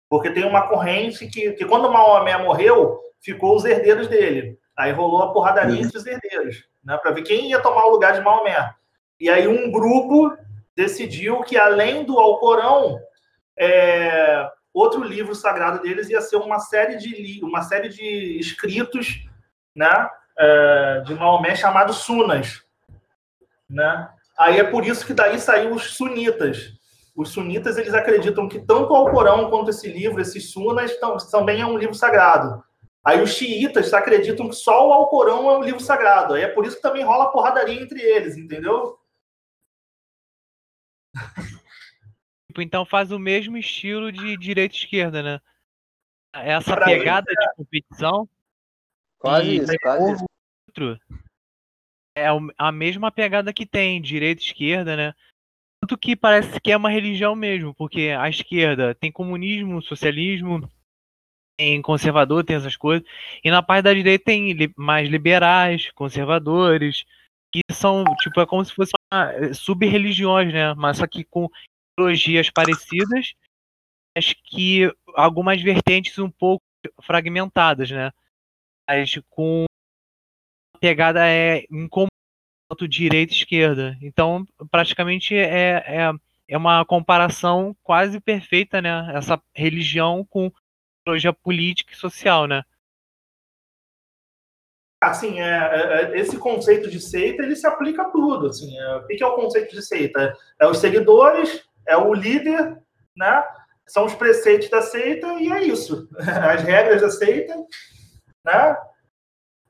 Speaker 3: porque tem uma corrente que, que quando Maomé morreu, ficou os herdeiros dele. Aí rolou a porradaria entre os herdeiros, né? Para ver quem ia tomar o lugar de Maomé. E aí um grupo decidiu que além do Alcorão, é, outro livro sagrado deles ia ser uma série de uma série de escritos, né, é, de Maomé chamados Sunas, né? Aí é por isso que daí saiu os sunitas. Os sunitas eles acreditam que tanto o Alcorão quanto esse livro, esses Sunas, tão- também é um livro sagrado. Aí os xiitas acreditam que só o Alcorão é um livro sagrado. Aí é por isso que também rola porradaria entre eles, entendeu?
Speaker 2: Tipo, então faz o mesmo estilo de direita e esquerda, né? Essa
Speaker 3: Pra
Speaker 2: pegada de competição
Speaker 1: Quase
Speaker 2: E
Speaker 1: isso, quase isso.
Speaker 2: outro é a mesma pegada que tem direita e esquerda, né? Tanto que parece que é uma religião mesmo, porque a esquerda tem comunismo, socialismo, tem conservador, tem essas coisas, e na parte da direita tem mais liberais, conservadores, que são, tipo, é como se fossem uma- sub-religiões, né? Mas só que com ideologias parecidas, acho que algumas vertentes um pouco fragmentadas, né? Mas com a pegada é em comum tanto direita e esquerda. Então, praticamente é, é, é uma comparação quase perfeita, né? Essa religião com ideologia política e social, né?
Speaker 3: Assim, é, é, é, esse conceito de seita ele se aplica a tudo. Assim, é, o que é o conceito de seita? É os seguidores, é o líder, né? São os preceitos da seita e é isso. As regras da seita, né?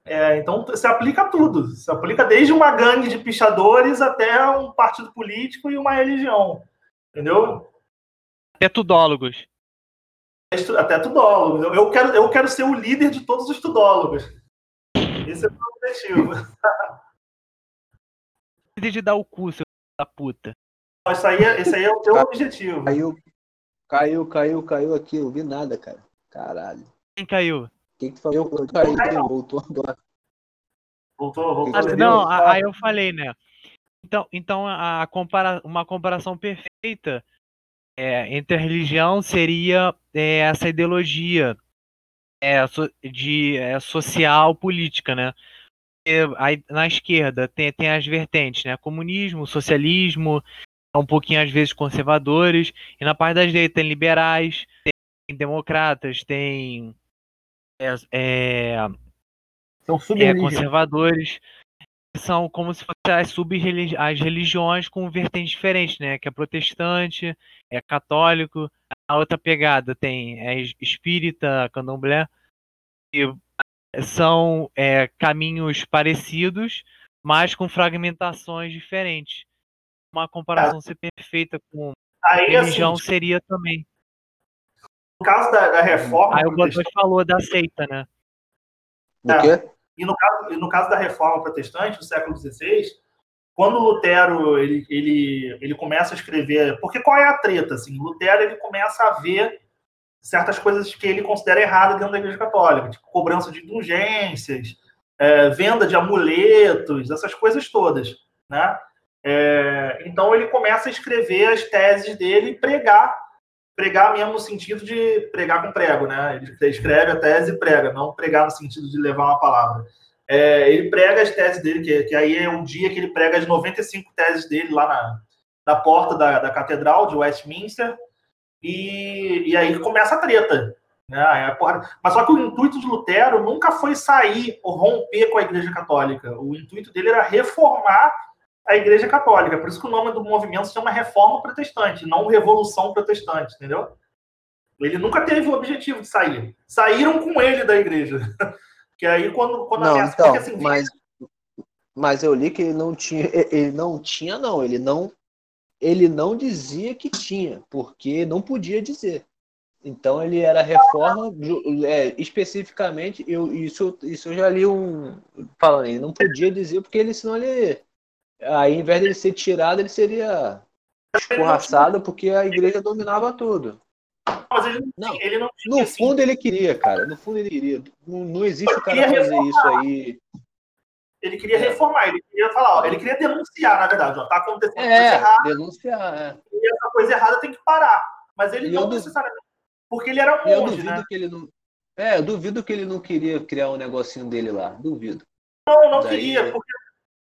Speaker 3: É, então se aplica a tudo. Se aplica desde uma gangue de pichadores até um partido político e uma religião, entendeu?
Speaker 2: Até tudólogos.
Speaker 3: Até tudólogos. Eu- quero, eu quero ser o líder de todos os tudólogos. Esse é o meu objetivo.
Speaker 2: De dar o cu, seu da puta.
Speaker 3: Isso aí, é- esse aí é o teu objetivo.
Speaker 1: Caiu, caiu, caiu, caiu aqui. Eu vi nada, cara. Caralho.
Speaker 2: Quem caiu?
Speaker 1: O que, que tu falou? Eu caí, voltou agora.
Speaker 3: Voltou, voltou.
Speaker 2: Ah, não, aí eu falei, né? Então, então a compara uma comparação perfeita é, entre a religião seria é, essa ideologia é, de é, social política, né? Aí, na esquerda tem, tem as vertentes, né? Comunismo, socialismo, um pouquinho às vezes conservadores, e na parte da direita tem liberais, tem democratas, tem é, é,
Speaker 4: São
Speaker 2: é, conservadores são como se fossem as sub as religiões com vertentes diferentes, né? Que é protestante, é católico, a outra pegada tem é espírita, candomblé, e são é, caminhos parecidos, mas com fragmentações diferentes. Uma comparação ser perfeita com Aí, assim, religião assim, seria também.
Speaker 3: No caso da, da reforma.
Speaker 2: Aí o Godoy falou da seita, né?
Speaker 1: O quê?
Speaker 3: E no caso, no caso da reforma protestante, do século XVI, quando Lutero ele, ele, ele começa a escrever, porque qual é a treta? Assim, Lutero ele começa a ver certas coisas que ele considera erradas dentro da Igreja Católica, tipo cobrança de indulgências, é, venda de amuletos, essas coisas todas, né? É, então ele começa a escrever as teses dele e pregar pregar mesmo no sentido de pregar com prego, né? Ele escreve a tese e prega, não pregar no sentido de levar uma palavra. É, ele prega as teses dele, que, que, aí é um dia que ele prega as 95 teses dele lá na, na porta da, da catedral de Westminster, e, e aí começa a treta. Né? Mas só que o intuito de Lutero nunca foi sair ou romper com a Igreja Católica. O intuito dele era reformar a Igreja Católica. Por isso que o nome do movimento se chama Reforma Protestante, não Revolução Protestante, entendeu? Ele nunca teve o objetivo de sair. Saíram com ele da igreja. que aí quando, quando
Speaker 1: não, ameaça, então, assim, mas, mas eu li que ele não tinha, ele não tinha não, ele não ele não dizia que tinha, porque não podia dizer. Então ele era reforma é, especificamente, eu, isso, isso eu já li um falando, ele não podia dizer porque ele senão ele Aí, ao invés dele ser tirado, ele seria escorraçado porque a igreja dominava tudo.
Speaker 3: Mas ele não, ele
Speaker 1: no assim. fundo ele queria, cara. No fundo ele queria. Não, não existe o cara fazer isso aí.
Speaker 3: Ele queria reformar, ele queria falar, ó, ele queria denunciar, na verdade, ó, tá acontecendo
Speaker 1: é, coisa errada. Denunciar, é.
Speaker 3: E essa coisa errada tem que parar. Mas ele e não necessariamente. Porque ele era um monge,
Speaker 1: eu duvido
Speaker 3: né?
Speaker 1: que ele não. É, eu duvido que ele não queria criar um negocinho dele lá. Duvido.
Speaker 3: Não, não Daí... queria, porque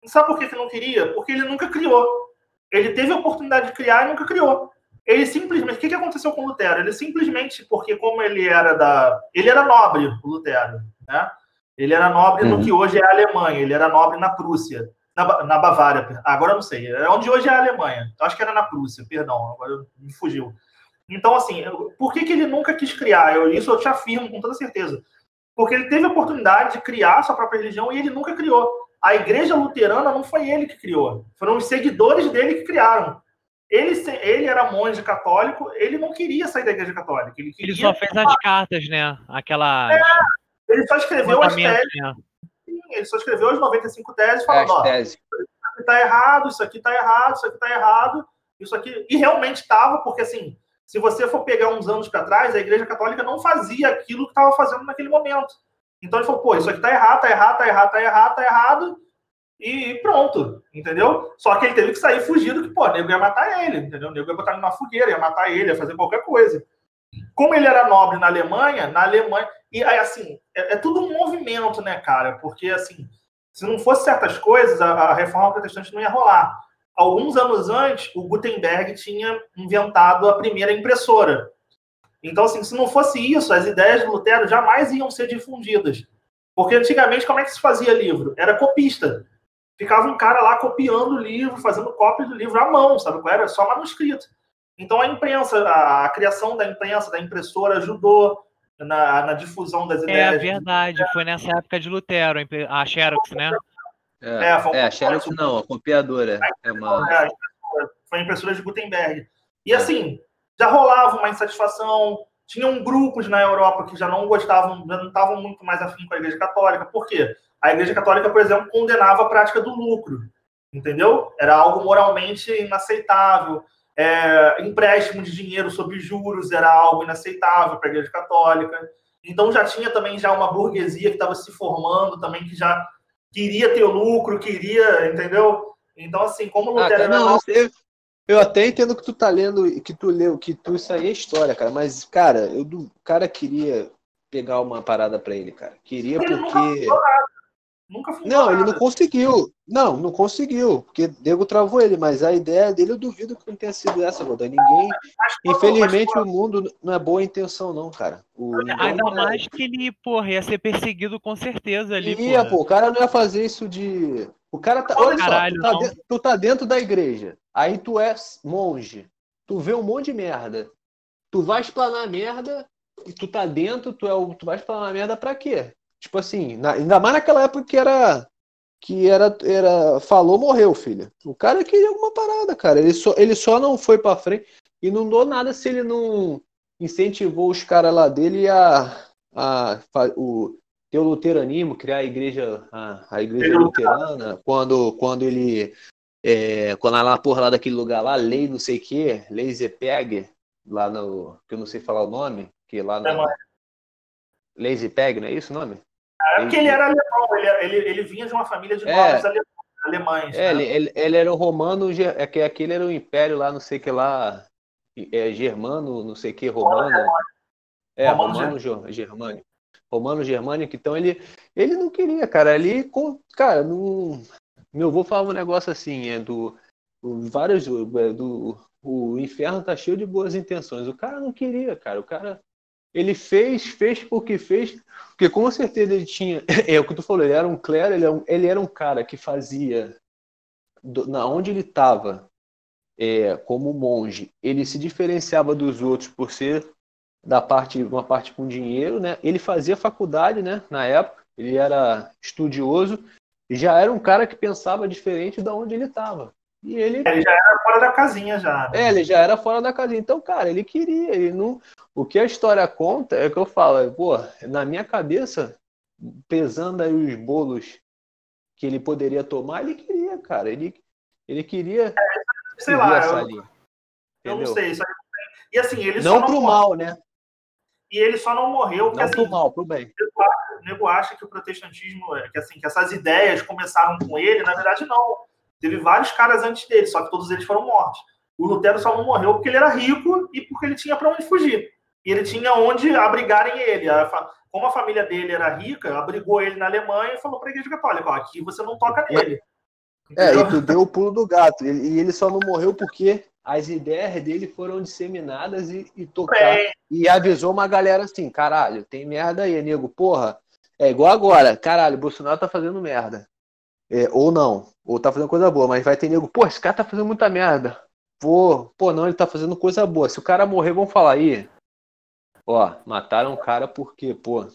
Speaker 3: Sabe por que ele não queria? Porque ele nunca criou. Ele teve a oportunidade de criar e nunca criou. Ele simplesmente. O que, que aconteceu com o Lutero? Ele simplesmente, porque como ele era da. Ele era nobre, o Lutero. Né? Ele era nobre uhum. no que hoje é a Alemanha, ele era nobre na Prússia. Na, na Bavária, agora eu não sei. É onde hoje é a Alemanha. Acho que era na Prússia, perdão, agora me fugiu. Então, assim, por que, que ele nunca quis criar? Eu, isso eu te afirmo com toda certeza. Porque ele teve a oportunidade de criar sua própria religião e ele nunca criou a igreja luterana não foi ele que criou, foram os seguidores dele que criaram. Ele, ele era monge católico, ele não queria sair da igreja católica. Ele,
Speaker 2: ele só fez as cartas, né? Aquela.
Speaker 3: É, ele só escreveu as teses. Né? Ele só escreveu as 95 teses falando: ó, isso aqui tá errado, isso aqui tá errado, isso aqui tá errado, isso aqui. E realmente estava, porque assim, se você for pegar uns anos para trás, a igreja católica não fazia aquilo que estava fazendo naquele momento. Então ele falou, pô, isso aqui tá errado, tá errado, tá errado, tá errado, tá errado, e pronto, entendeu? Só que ele teve que sair fugido, que, pô, o nego ia matar ele, entendeu? O nego ia botar ele numa fogueira, ia matar ele, ia fazer qualquer coisa. Como ele era nobre na Alemanha, na Alemanha. E aí, assim, é, é tudo um movimento, né, cara? Porque, assim, se não fosse certas coisas, a, a reforma protestante não ia rolar. Alguns anos antes, o Gutenberg tinha inventado a primeira impressora. Então, assim, se não fosse isso, as ideias de Lutero jamais iam ser difundidas. Porque antigamente, como é que se fazia livro? Era copista. Ficava um cara lá copiando o livro, fazendo cópia do livro à mão, sabe? Era só manuscrito. Então, a imprensa, a, a criação da imprensa, da impressora, ajudou na, na difusão das é ideias.
Speaker 2: É verdade, foi nessa época de Lutero, a Xerox, né?
Speaker 1: É, é, é a Xerox não, a copiadora. É uma...
Speaker 3: É, foi a impressora de Gutenberg. E assim, já rolava uma insatisfação. Tinham grupos na Europa que já não gostavam, já não estavam muito mais afim com a Igreja Católica. Por quê? A Igreja Católica, por exemplo, condenava a prática do lucro. Entendeu? Era algo moralmente inaceitável. É, empréstimo de dinheiro sob juros era algo inaceitável para a Igreja Católica. Então já tinha também já uma burguesia que estava se formando também que já queria ter lucro, queria, entendeu? Então assim, como
Speaker 1: Lutero ah, não, era... Eu até entendo que tu tá lendo, que tu leu, que tu isso aí é história, cara. Mas, cara, eu, o cara queria pegar uma parada pra ele, cara. Queria
Speaker 3: Ele
Speaker 1: porque.
Speaker 3: Nunca
Speaker 1: Não, ele não conseguiu. Não, não conseguiu. Porque Diego travou ele, mas a ideia dele eu duvido que não tenha sido essa, Godoy. Ninguém. Infelizmente
Speaker 3: mas,
Speaker 1: o mundo não é boa intenção, não, cara. O,
Speaker 2: Ainda mais que ele, porra, ia ser perseguido com certeza ali,
Speaker 1: Ia,
Speaker 2: porra.
Speaker 1: pô, o cara não ia fazer isso de. O cara tá. Olha
Speaker 2: Caralho,
Speaker 1: só, tu tá, dentro, tu tá dentro da igreja. Aí tu é monge. Tu vê um monte de merda. Tu vai explanar merda e tu tá dentro, tu, é o, tu vai explanar merda pra quê? Tipo assim, na- ainda mais naquela época que era. Que era, era. Falou, morreu, filho. O cara queria alguma parada, cara. Ele só, ele só não foi pra frente e não dou nada se ele não incentivou os caras lá dele a. a o, ter o luteranismo, criar a igreja, a, a igreja luterana, quando, quando ele. É, quando lá, porra, lá daquele lugar lá, lei não sei o que, lei Zepeg, lá no. que eu não sei falar o nome, que lá na.
Speaker 3: Alemanha.
Speaker 1: Lei Zepeg, não é isso o nome?
Speaker 3: É porque ele era alemão, ele, ele, ele vinha de uma família de
Speaker 1: É.
Speaker 3: nobres ale- alemães.
Speaker 1: É,
Speaker 3: né?
Speaker 1: ele, ele, ele era o romano, é que aquele era o império lá, não sei o que lá, é, germano, não sei o que, romano. É,
Speaker 3: Romano
Speaker 1: romano, ger- germânico. Romano germânico, então ele, ele não queria, cara, ali, cara, não, meu avô falava um negócio assim, é do, vários, é, do, o inferno tá cheio de boas intenções, o cara não queria, cara, o cara, ele fez, fez porque fez, porque com certeza ele tinha, é o que tu falou, ele era um clero, ele era um, ele era um cara que fazia, do- na onde ele estava, é, como monge, ele se diferenciava dos outros por ser da parte, uma parte com dinheiro, né? Ele fazia faculdade, né? Na época, ele era estudioso e já era um cara que pensava diferente da onde ele estava. E ele,
Speaker 3: Ele já era fora da casinha já. né?
Speaker 1: é, ele já era fora da casinha. Então, cara, ele queria, ele não. O que a história conta é que eu falo, é, pô, na minha cabeça, pesando aí os bolos que ele poderia tomar, ele queria, cara. Ele, ele queria
Speaker 3: Sei
Speaker 1: seguir
Speaker 3: lá, eu, eu não sei. Isso aí. E assim, ele
Speaker 1: Não
Speaker 3: só
Speaker 1: pro mal, né?
Speaker 3: E ele só não morreu porque
Speaker 1: Não
Speaker 3: assim,
Speaker 1: pro mal, pro bem.
Speaker 3: o nego acha que o protestantismo, é- que assim, que essas ideias começaram com ele, na verdade não. Teve vários caras antes dele, só que todos eles foram mortos. O Lutero só não morreu porque ele era rico e porque ele tinha para onde fugir. E ele tinha onde abrigarem ele. Como a família dele era rica, abrigou ele na Alemanha e falou para a Igreja Católica: ó, aqui você não toca nele.
Speaker 1: É,
Speaker 3: Entendeu?
Speaker 1: e tu deu o pulo do gato. E ele só não morreu porque as ideias dele foram disseminadas e, e tocar.
Speaker 3: Bem,
Speaker 1: E avisou uma galera assim, caralho, tem merda aí, nego. Porra, é igual agora. Caralho, Bolsonaro tá fazendo merda. É, ou não, ou tá fazendo coisa boa, mas vai ter nego, pô, esse cara tá fazendo muita merda. Pô, pô, não, ele tá fazendo coisa boa. Se o cara morrer, vão falar aí. Ó, mataram o cara porque, pô,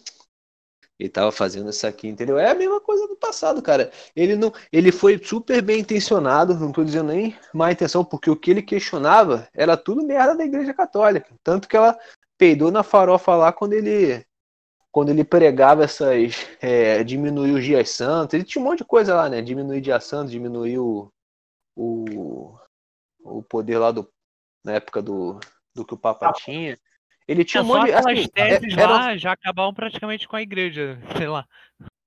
Speaker 1: ele tava fazendo isso aqui, entendeu? É a mesma coisa do passado, cara. Ele não, ele foi super bem intencionado, não tô dizendo nem má intenção, porque o que ele questionava era tudo merda da Igreja Católica. Tanto que ela peidou na farofa lá quando ele quando ele pregava essas é, diminuir os dias santos, ele tinha um monte de coisa lá, né? Diminuir dia santo, diminuir o, o, o poder lá do na época do, do que o Papa tinha. Ele tinha
Speaker 2: Tinha
Speaker 1: um monte assim,
Speaker 2: teses
Speaker 1: é- era-
Speaker 2: lá já acabavam praticamente com a igreja, sei lá.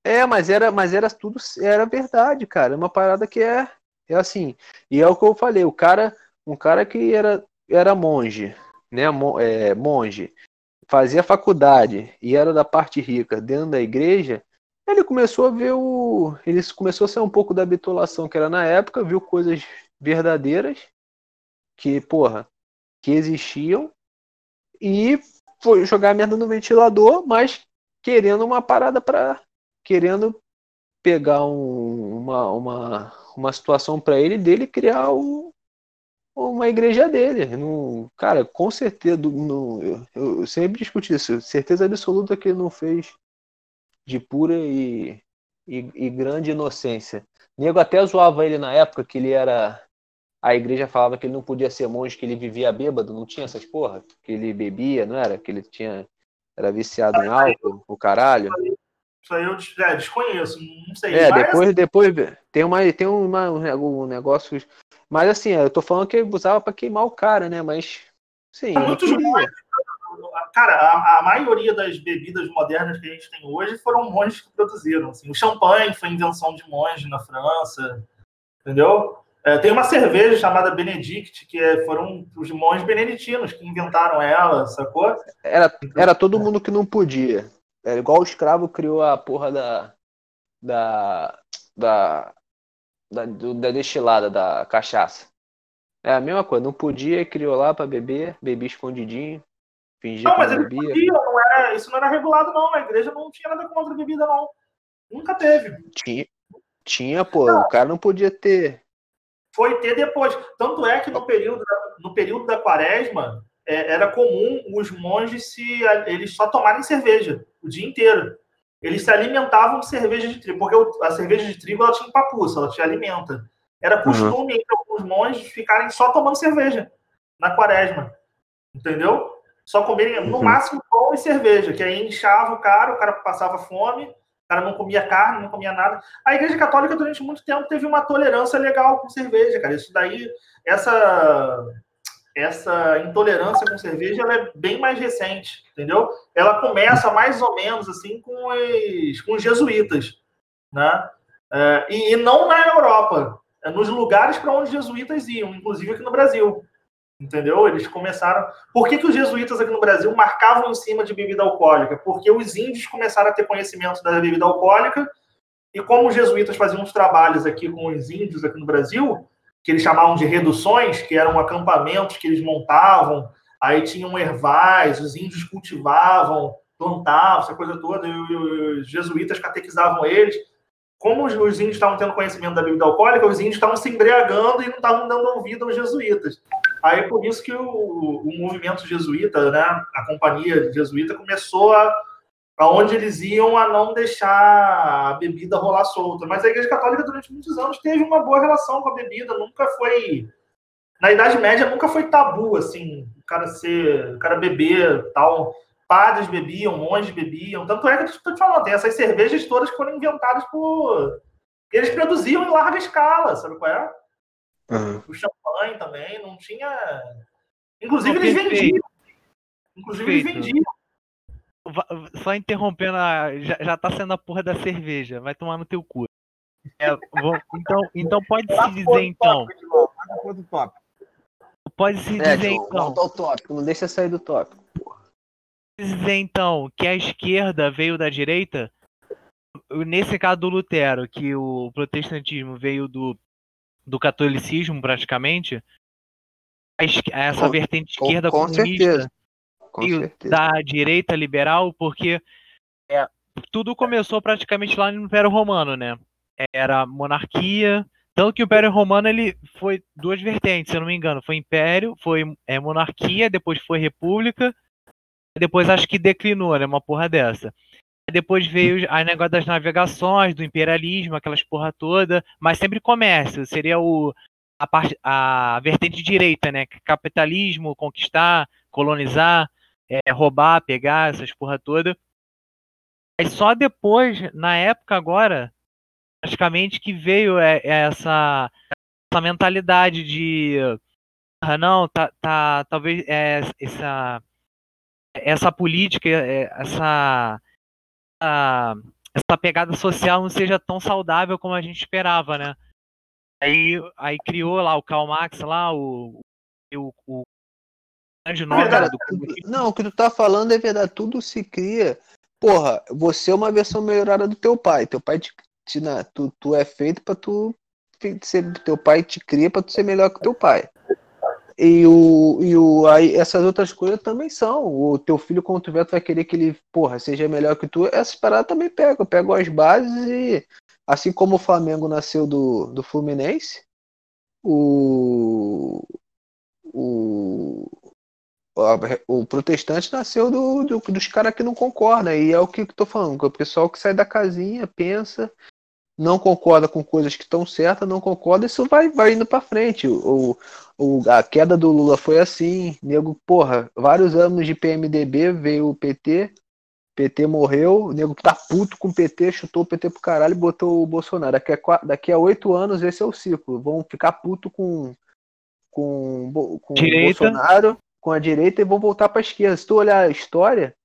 Speaker 1: É, mas era, mas era tudo, era verdade, cara. É uma parada que é, é assim. E é o que eu falei, o cara, um cara que era, era monge, né, é, monge, fazia faculdade e era da parte rica dentro da igreja, ele começou a ver o, ele começou a sair um pouco da bitolação que era na época, viu coisas verdadeiras que, porra, que existiam e foi jogar merda no ventilador, mas querendo uma parada para querendo pegar um- uma, uma, uma situação para ele dele criar um- uma igreja dele. Não, cara, com certeza, eu, eu sempre discuti isso, certeza absoluta que ele não fez de pura e, e, e grande inocência. Nego até zoava ele na época que ele era. A igreja falava que ele não podia ser monge, que ele vivia bêbado, não tinha essas porra? Que ele bebia, não era? Que ele tinha. Era viciado em álcool, o caralho.
Speaker 3: Isso aí eu é, desconheço, não sei.
Speaker 1: É,
Speaker 3: Mas,
Speaker 1: depois, depois tem uma, tem uma, um negócio. Mas assim, eu tô falando que ele usava pra queimar o cara, né? Mas sim,
Speaker 3: Muitos. Cara, a, a maioria das bebidas modernas que a gente tem hoje foram monges que produziram. Assim. O champanhe foi invenção de monge na França, entendeu? É, tem uma cerveja chamada Benedict, que é, foram os monges beneditinos que inventaram ela, sacou?
Speaker 1: Era, era todo mundo que não podia. Era igual o escravo criou a porra da. da. da. da, do- da destilada, da cachaça. É a mesma coisa, não podia e criou lá pra beber, bebia escondidinho, fingia
Speaker 3: Não,
Speaker 1: que
Speaker 3: mas
Speaker 1: não bebia.
Speaker 3: podiam, não era, isso não era regulado, não. Na igreja não tinha nada contra a bebida, não. Nunca teve.
Speaker 1: Tinha, tinha, pô, o cara não podia ter.
Speaker 3: Foi ter depois. Tanto é que no período, da- no período da quaresma, é, era comum os monges se eles só tomarem cerveja o dia inteiro. Eles se alimentavam de cerveja de trigo, porque a cerveja de trigo ela tinha papuça, ela te alimenta. Era costume entre alguns monges ficarem só tomando cerveja na quaresma. Entendeu? Só comerem no
Speaker 1: Uhum.
Speaker 3: máximo pão e cerveja, que aí inchava o cara, o cara passava fome, cara não comia carne, não comia nada. A Igreja Católica, durante muito tempo, teve uma tolerância legal com cerveja, cara. Isso daí, essa, essa intolerância com cerveja, ela é bem mais recente, entendeu? Ela começa mais ou menos assim com os, com os jesuítas, né? É, e, e não na Europa, é nos lugares para onde jesuítas iam, inclusive aqui no Brasil. Entendeu? Eles começaram. Por que, que os jesuítas aqui no Brasil marcavam em cima de bebida alcoólica? Porque os índios começaram a ter conhecimento da bebida alcoólica, e como os jesuítas faziam uns trabalhos aqui com os índios aqui no Brasil, que eles chamavam de reduções, que eram acampamentos que eles montavam, aí tinham ervais, os índios cultivavam, plantavam, essa coisa toda, e os jesuítas catequizavam eles. Como os os índios estavam tendo conhecimento da bebida alcoólica, os índios estavam se embriagando e não estavam dando ouvido aos jesuítas. Aí é por isso que o, o movimento jesuíta, né, a companhia jesuíta começou a aonde eles iam a não deixar a bebida rolar solta. Mas a Igreja Católica durante muitos anos teve uma boa relação com a bebida, nunca foi na Idade Média nunca foi tabu assim, o cara ser, o cara beber, tal. Padres bebiam, monges bebiam. Tanto é que eu estou te falando, tem essas cervejas todas que foram inventadas por eles produziam em larga escala, sabe qual é?
Speaker 1: Uhum.
Speaker 3: o champanhe também, não tinha. Inclusive,
Speaker 2: Não,
Speaker 3: eles vendiam. Inclusive, eles
Speaker 2: Perfeito.
Speaker 3: vendiam.
Speaker 2: Va- Só interrompendo, a- já, já tá sendo a porra da cerveja. Vai tomar no teu cu. É, vou- então, então pode se dizer então.
Speaker 4: Top.
Speaker 2: Pode se
Speaker 1: É,
Speaker 2: dizer
Speaker 1: John,
Speaker 2: então.
Speaker 1: volta ao tópico, não deixa sair do tópico.
Speaker 2: Pode se dizer então que a esquerda veio da direita. Nesse caso do Lutero, que o protestantismo veio do, do catolicismo praticamente. Essa
Speaker 1: Com-
Speaker 2: vertente
Speaker 1: com-
Speaker 2: esquerda
Speaker 1: com
Speaker 2: comunista
Speaker 1: certeza. Com certeza.
Speaker 2: da direita liberal, porque é, tudo começou praticamente lá no Império Romano, né? Era monarquia, tanto que o Império Romano ele foi duas vertentes, se eu não me engano, foi império, foi é, monarquia, depois foi república, depois acho que declinou, né? Uma porra dessa. Depois veio a negócio das navegações, do imperialismo, aquelas porra toda, mas sempre comércio, seria o a parte a vertente direita, né? Capitalismo, conquistar, colonizar, é, roubar, pegar, essas porra toda. Aí só depois, na época agora, praticamente que veio é, é essa, essa mentalidade de ah, não, tá, tá talvez é, essa essa política, é, essa, essa pegada social não seja tão saudável como a gente esperava, né? Aí, aí criou lá o Karl Marx lá, o, o, o grande nome do.
Speaker 1: Não, o que tu tá falando é verdade, tudo se cria. Porra, você é uma versão melhorada do teu pai. Teu pai te, te na- tu, tu é feito pra tu ser, teu pai te cria pra tu ser melhor que teu pai. E o e o aí essas outras coisas também são. O teu filho quando tu vê, tu vai querer que ele, porra, seja melhor que tu. Essas paradas também pegam, pegam as bases e assim como o Flamengo nasceu do, do Fluminense, o o o protestante nasceu do, do- dos caras que não concordam, e é o que eu tô falando, que o pessoal que sai da casinha, pensa, não concorda com coisas que estão certas, não concorda, isso vai, vai indo pra frente. O, o, a queda do Lula foi assim, nego, porra, vários anos de PMDB, veio o PT, PT morreu, o nego tá puto com o PT, chutou o PT pro caralho e botou o Bolsonaro. Daqui a, daqui a oito anos esse é o ciclo, vão ficar puto com, com, com o. Bolsonaro, com a direita e vão voltar pra esquerda. Se tu olhar a história,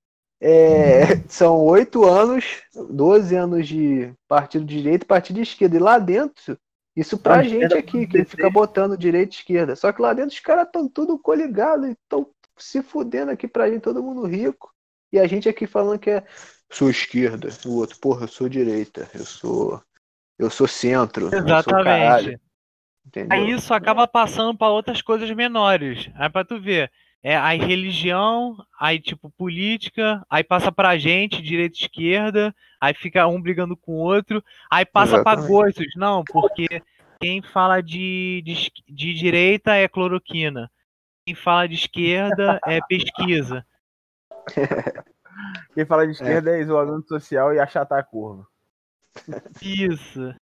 Speaker 1: é, são oito anos, 12 anos de partido de direita e partido de esquerda. E lá dentro Isso pra
Speaker 4: A
Speaker 1: gente aqui, que fica botando direita e esquerda. Só que lá dentro os caras estão tudo coligados e estão se fudendo aqui pra gente, todo mundo rico. E a gente aqui falando que é sou esquerda. O outro, porra, eu sou direita. Eu sou. Eu sou centro. Eu sou.
Speaker 2: Exatamente. Aí isso acaba passando para outras coisas menores. Aí pra tu ver, é aí religião, aí tipo política, aí passa pra gente, direita e esquerda, aí fica um brigando com o outro, aí passa pra
Speaker 1: Exatamente.
Speaker 2: gostos, não, porque quem fala de, de, de direita é cloroquina, quem fala de esquerda é pesquisa.
Speaker 4: Quem fala de esquerda é isolamento social e achatar a curva.
Speaker 2: Isso.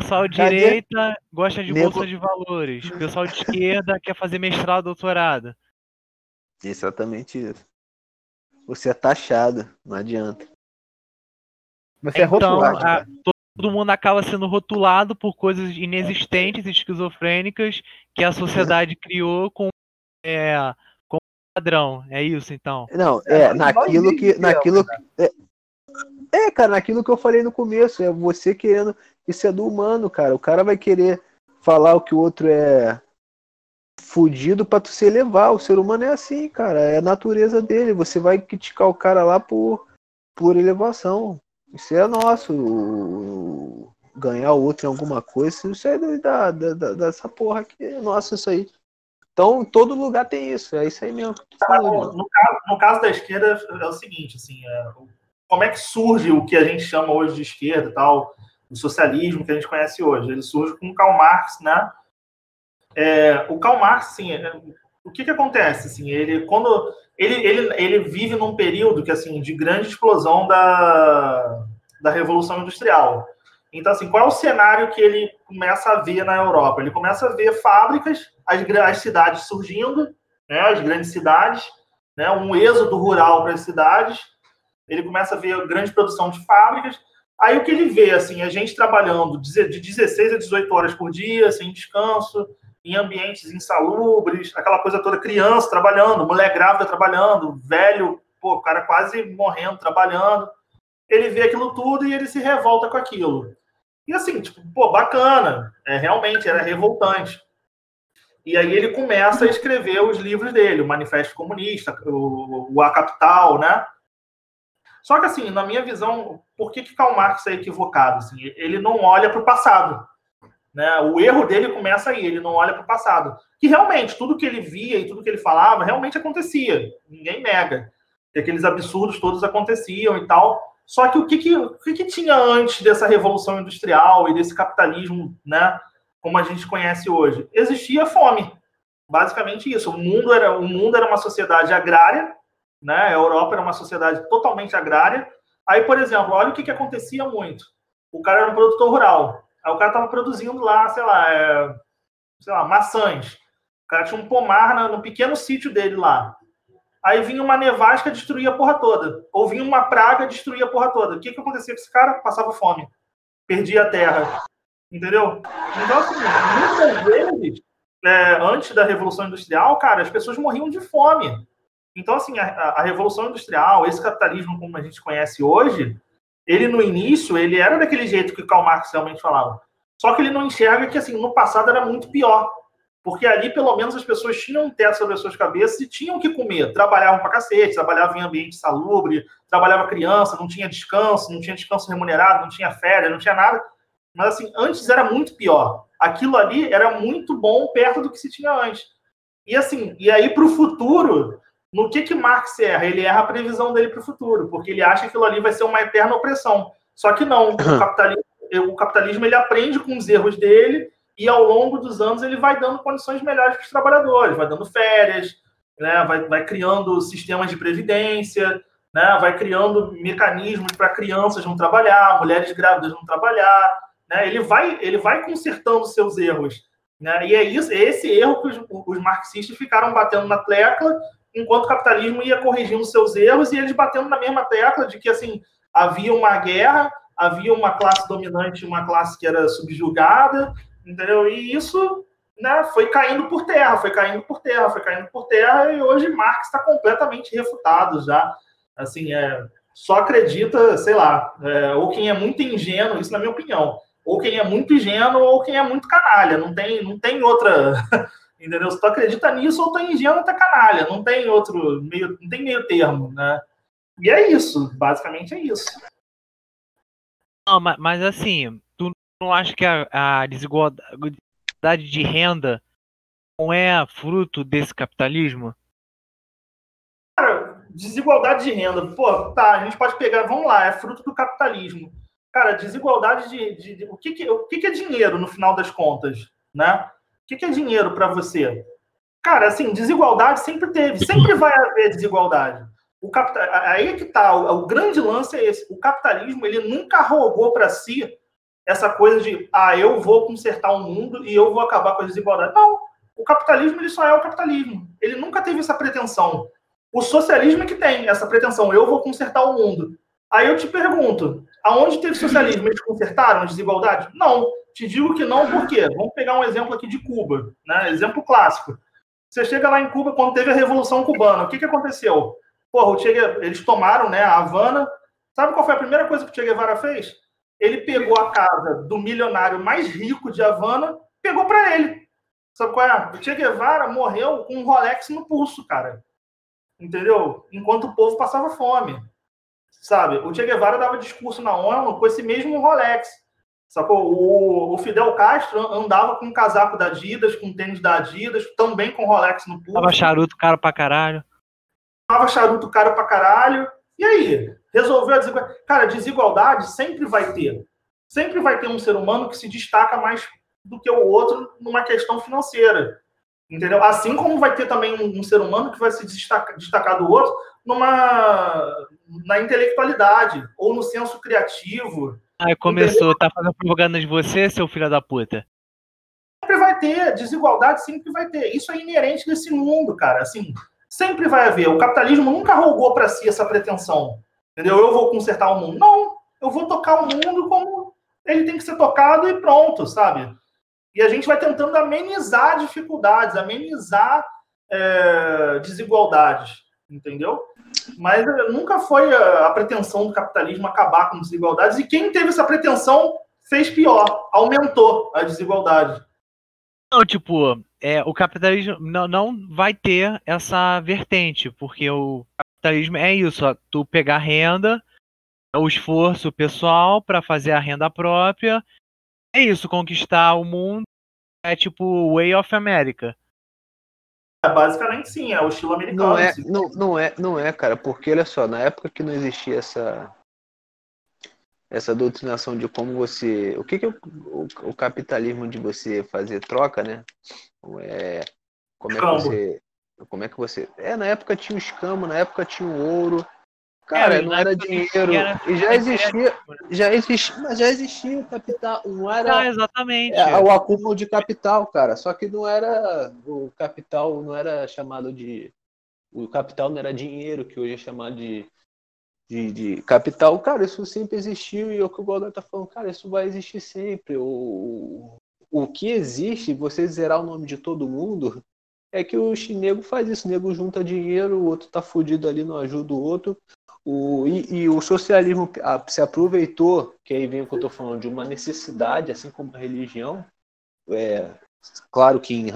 Speaker 2: Pessoal de
Speaker 1: Cadê?
Speaker 2: direita gosta de
Speaker 1: Nego-
Speaker 2: bolsa de valores. Pessoal de esquerda quer fazer mestrado, doutorado.
Speaker 1: Exatamente isso. Você é taxado, não adianta.
Speaker 4: Você é
Speaker 2: Então,
Speaker 4: rotulado.
Speaker 2: a- todo mundo acaba sendo rotulado por coisas inexistentes e esquizofrênicas que a sociedade criou com é, com padrão. É isso, então.
Speaker 1: Não,
Speaker 4: É,
Speaker 1: é, naquilo que. Naquilo que é, é, cara, naquilo que eu falei no começo, é você querendo. Isso é do humano, cara. O cara vai querer falar o que o outro é fudido pra tu se elevar. O ser humano é assim, cara. É a natureza dele. Você vai criticar o cara lá por, por elevação. Isso é nosso. O- Ganhar o outro em alguma coisa, isso é da, da, da- dessa porra aqui. É nosso, isso aí. Então, todo lugar tem isso. É isso aí mesmo que falou,
Speaker 3: No, caso, no caso da esquerda é o seguinte, assim, é, como é que surge o que a gente chama hoje de esquerda tal, o socialismo que a gente conhece hoje? Ele surge com Karl Marx, né? É, o Karl Marx, assim, é, o que que acontece? Assim, ele quando ele, ele, ele vive num período que assim de grande explosão da, da revolução industrial. Então, assim, qual é o cenário que ele começa a ver na Europa? Ele começa a ver fábricas, as, as cidades surgindo, né, as grandes cidades, né, um êxodo rural para as cidades. Ele começa a ver grande produção de fábricas. Aí o que ele vê, assim, a gente trabalhando de de 16 a 18 horas por dia, sem descanso, em ambientes insalubres, aquela coisa toda, criança trabalhando, mulher grávida trabalhando, velho, pô, o cara quase morrendo trabalhando. Ele vê aquilo tudo e ele se revolta com aquilo. E assim, tipo, pô, bacana, é, realmente era revoltante. E aí ele começa a escrever os livros dele, o Manifesto Comunista, o, o A Capital, né? Só que assim, na minha visão, por que, que Karl Marx é equivocado? Assim, ele não olha para o passado. Né? O erro dele começa aí, ele não olha para o passado. Que realmente, tudo que ele via e tudo que ele falava realmente acontecia. Ninguém nega. Que aqueles absurdos todos aconteciam e tal. Só que o que, que, o que, que tinha antes dessa revolução industrial e desse capitalismo, né? Como a gente conhece hoje? Existia fome. Basicamente isso. O mundo era, o mundo era uma sociedade agrária, né? A Europa era uma sociedade totalmente agrária. Aí, por exemplo, olha o que, que acontecia muito. O cara era um produtor rural. Aí o cara estava produzindo lá, sei lá, é, sei lá, maçãs. O cara tinha um pomar no, no pequeno sítio dele lá. Aí vinha uma nevasca destruía a porra toda. Ou vinha uma praga destruía a porra toda. O que, que acontecia com esse cara? Passava fome. Perdia a terra. Entendeu? Então, assim, muitas vezes, é, antes da Revolução Industrial, cara, as pessoas morriam de fome. Então, assim, a, a Revolução Industrial, esse capitalismo como a gente conhece hoje, ele no início, ele era daquele jeito que Karl Marx realmente falava. Só que ele não enxerga que, assim, no passado era muito pior. Porque ali, pelo menos, as pessoas tinham um teto sobre as suas cabeças e tinham que comer. Trabalhavam pra cacete, trabalhavam em ambiente salubre, trabalhava criança, não tinha descanso, não tinha descanso remunerado, não tinha férias, não tinha nada. Mas, assim, antes era muito pior. Aquilo ali era muito bom perto do que se tinha antes. E, assim, e aí, para o futuro, no que que Marx erra? Ele erra a previsão dele para o futuro, porque ele acha que aquilo ali vai ser uma eterna opressão. Só que não. O capitalismo, o capitalismo ele aprende com os erros dele e ao longo dos anos ele vai dando condições melhores para os trabalhadores, vai dando férias, né, vai, vai criando sistemas de previdência, né, vai criando mecanismos para crianças não trabalhar, mulheres grávidas não trabalhar, né, ele vai ele vai consertando seus erros, né, e é isso, é esse erro que os, os marxistas ficaram batendo na tecla, enquanto o capitalismo ia corrigindo seus erros e eles batendo na mesma tecla de que assim havia uma guerra, havia uma classe dominante, uma classe que era subjugada, entendeu? E isso né, foi caindo por terra, foi caindo por terra, foi caindo por terra, e hoje Marx está completamente refutado já. Assim, é, só acredita, sei lá, é, ou quem é muito ingênuo, isso na minha opinião, Ou quem é muito ingênuo ou quem é muito canalha. Não tem, não tem outra. Entendeu? Se tu acredita nisso, ou tu é ingênuo ou tu é canalha. Não tem outro meio, não tem meio termo, né? E é isso, basicamente é isso.
Speaker 2: Não, mas, mas assim, tu não acha que a, a desigualdade de renda não é fruto desse capitalismo?
Speaker 3: Cara, desigualdade de renda, pô, tá, a gente pode pegar, vamos lá, é fruto do capitalismo. Cara, desigualdade de. de, de o, que, que, o que, que é dinheiro no final das contas, né? O que, é dinheiro para você? Cara, assim, desigualdade sempre teve, sempre vai haver desigualdade. O capital, aí é que tá, o, o grande lance é esse. O capitalismo, ele nunca roubou para si essa coisa de, ah, eu vou consertar o mundo e eu vou acabar com a desigualdade. Não, o capitalismo, ele só é o capitalismo. Ele nunca teve essa pretensão. O socialismo é que tem essa pretensão, eu vou consertar o mundo. Aí eu te pergunto, aonde teve socialismo? Eles consertaram desigualdade? Não. Te digo que não, por quê? Vamos pegar um exemplo aqui de Cuba, né? Exemplo clássico. Você chega lá em Cuba quando teve a Revolução Cubana, o que, que aconteceu? Porra, che... eles tomaram né, a Havana. Sabe qual foi a primeira coisa que o Che Guevara fez? Ele pegou a casa do milionário mais rico de Havana, pegou para ele. Sabe qual é? O Che Guevara morreu com um Rolex no pulso, cara. Entendeu? Enquanto o povo passava fome. Sabe? O Che Guevara dava discurso na ONU com esse mesmo Rolex. Sacou? O, o Fidel Castro andava com um casaco da Adidas, com tênis da Adidas, também com Rolex no pulso.
Speaker 2: Tava charuto caro pra caralho.
Speaker 3: Tava charuto caro pra caralho. E aí? Resolveu a desigualdade. Cara, desigualdade sempre vai ter. Sempre vai ter um ser humano que se destaca mais do que o outro numa questão financeira. Entendeu? Assim como vai ter também um, um ser humano que vai se destacar, destacar do outro numa na intelectualidade ou no senso criativo.
Speaker 2: Aí começou, entendeu? tá fazendo propaganda de você, seu filho da puta.
Speaker 3: Sempre vai ter, desigualdade sempre vai ter. Isso é inerente desse mundo, cara. Assim, sempre vai haver. O capitalismo nunca roubou para si essa pretensão. Entendeu? Eu vou consertar o mundo. Não, eu vou tocar o mundo como ele tem que ser tocado e pronto, sabe? E a gente vai tentando amenizar dificuldades, amenizar é, desigualdades, entendeu? Mas eh, nunca foi a, a, pretensão do capitalismo acabar com desigualdades, e quem teve essa pretensão fez pior, aumentou a desigualdade.
Speaker 2: Não, tipo, é, o capitalismo não, não vai ter essa vertente, porque o capitalismo é isso, tu pegar renda, o esforço pessoal para fazer a renda própria é isso, conquistar o mundo é tipo Way of America.
Speaker 3: Basicamente sim, é o estilo americano.
Speaker 1: Não é, não, não é, não é, cara, porque olha só, na época que não existia essa essa doutrinação de como você, o que que é o, o, o capitalismo de você fazer troca, né? É, como é que você, como é que você, é na época tinha o escambo, na época tinha o ouro, Cara, é, não era dinheiro. Era... E já existia, já existia, mas já existia o capital. Não era
Speaker 2: ah, exatamente.
Speaker 1: É, o acúmulo de capital, cara. Só que não era o capital, não era chamado de o capital não era dinheiro que hoje é chamado de, de, de capital. Cara, isso sempre existiu e é o que o Godoy tá falando, cara, isso vai existir sempre. O, o que existe, você zerar o nome de todo mundo, é que o chinego faz isso. O nego junta dinheiro, o outro tá fudido ali, não ajuda o outro. O, e, e, o socialismo se aproveitou, que aí vem o que eu estou falando, de uma necessidade, assim como a religião. É, claro que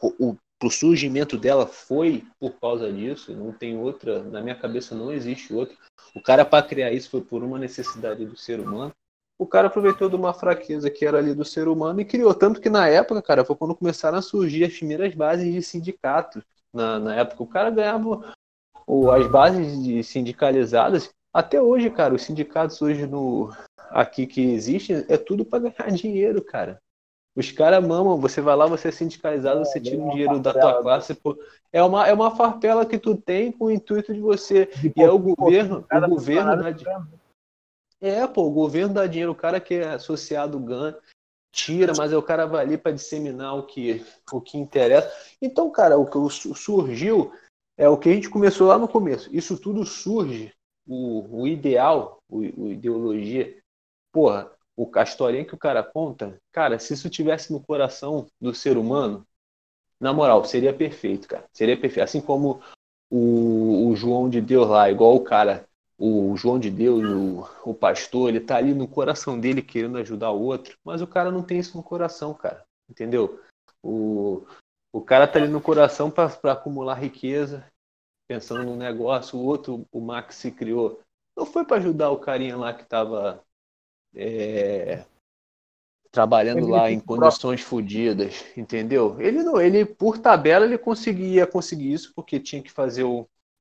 Speaker 1: o, o surgimento dela foi por causa disso, não tem outra, na minha cabeça não existe outra. O cara, para criar isso, foi por uma necessidade do ser humano. O cara aproveitou de uma fraqueza que era ali do ser humano e criou. Tanto que na época, cara, foi quando começaram a surgir as primeiras bases de sindicatos. Na, na época, o cara ganhava ou as bases de sindicalizadas, até hoje, cara, os sindicatos hoje no aqui que existem é tudo para ganhar dinheiro, cara. Os caras mamam, você vai lá, você é sindicalizado, você tira um dinheiro da tua classe. Pô, é, uma, é uma farpela que tu tem com o intuito de você. E é o governo, o governo dá dinheiro. É, pô, o governo dá dinheiro, o cara que é associado ganha, tira, mas é o cara vai ali para disseminar o que, o que interessa. Então, cara, o que surgiu é o que a gente começou lá no começo. Isso tudo surge, o, o ideal, o, o, ideologia. Porra, o, a historinha que o cara conta, cara, se isso tivesse no coração do ser humano, na moral, seria perfeito, cara. Seria perfeito. Assim como o, o João de Deus lá, igual o cara o João de Deus, o, o pastor, ele tá ali no coração dele querendo ajudar o outro, mas o cara não tem isso no coração, cara. Entendeu? O, o cara tá ali no coração para acumular riqueza, pensando no negócio. O outro, o Max se criou, não foi para ajudar o carinha lá que tava é, trabalhando lá em condições fodidas, entendeu? Ele não, ele por tabela ele conseguia conseguir isso porque tinha que fazer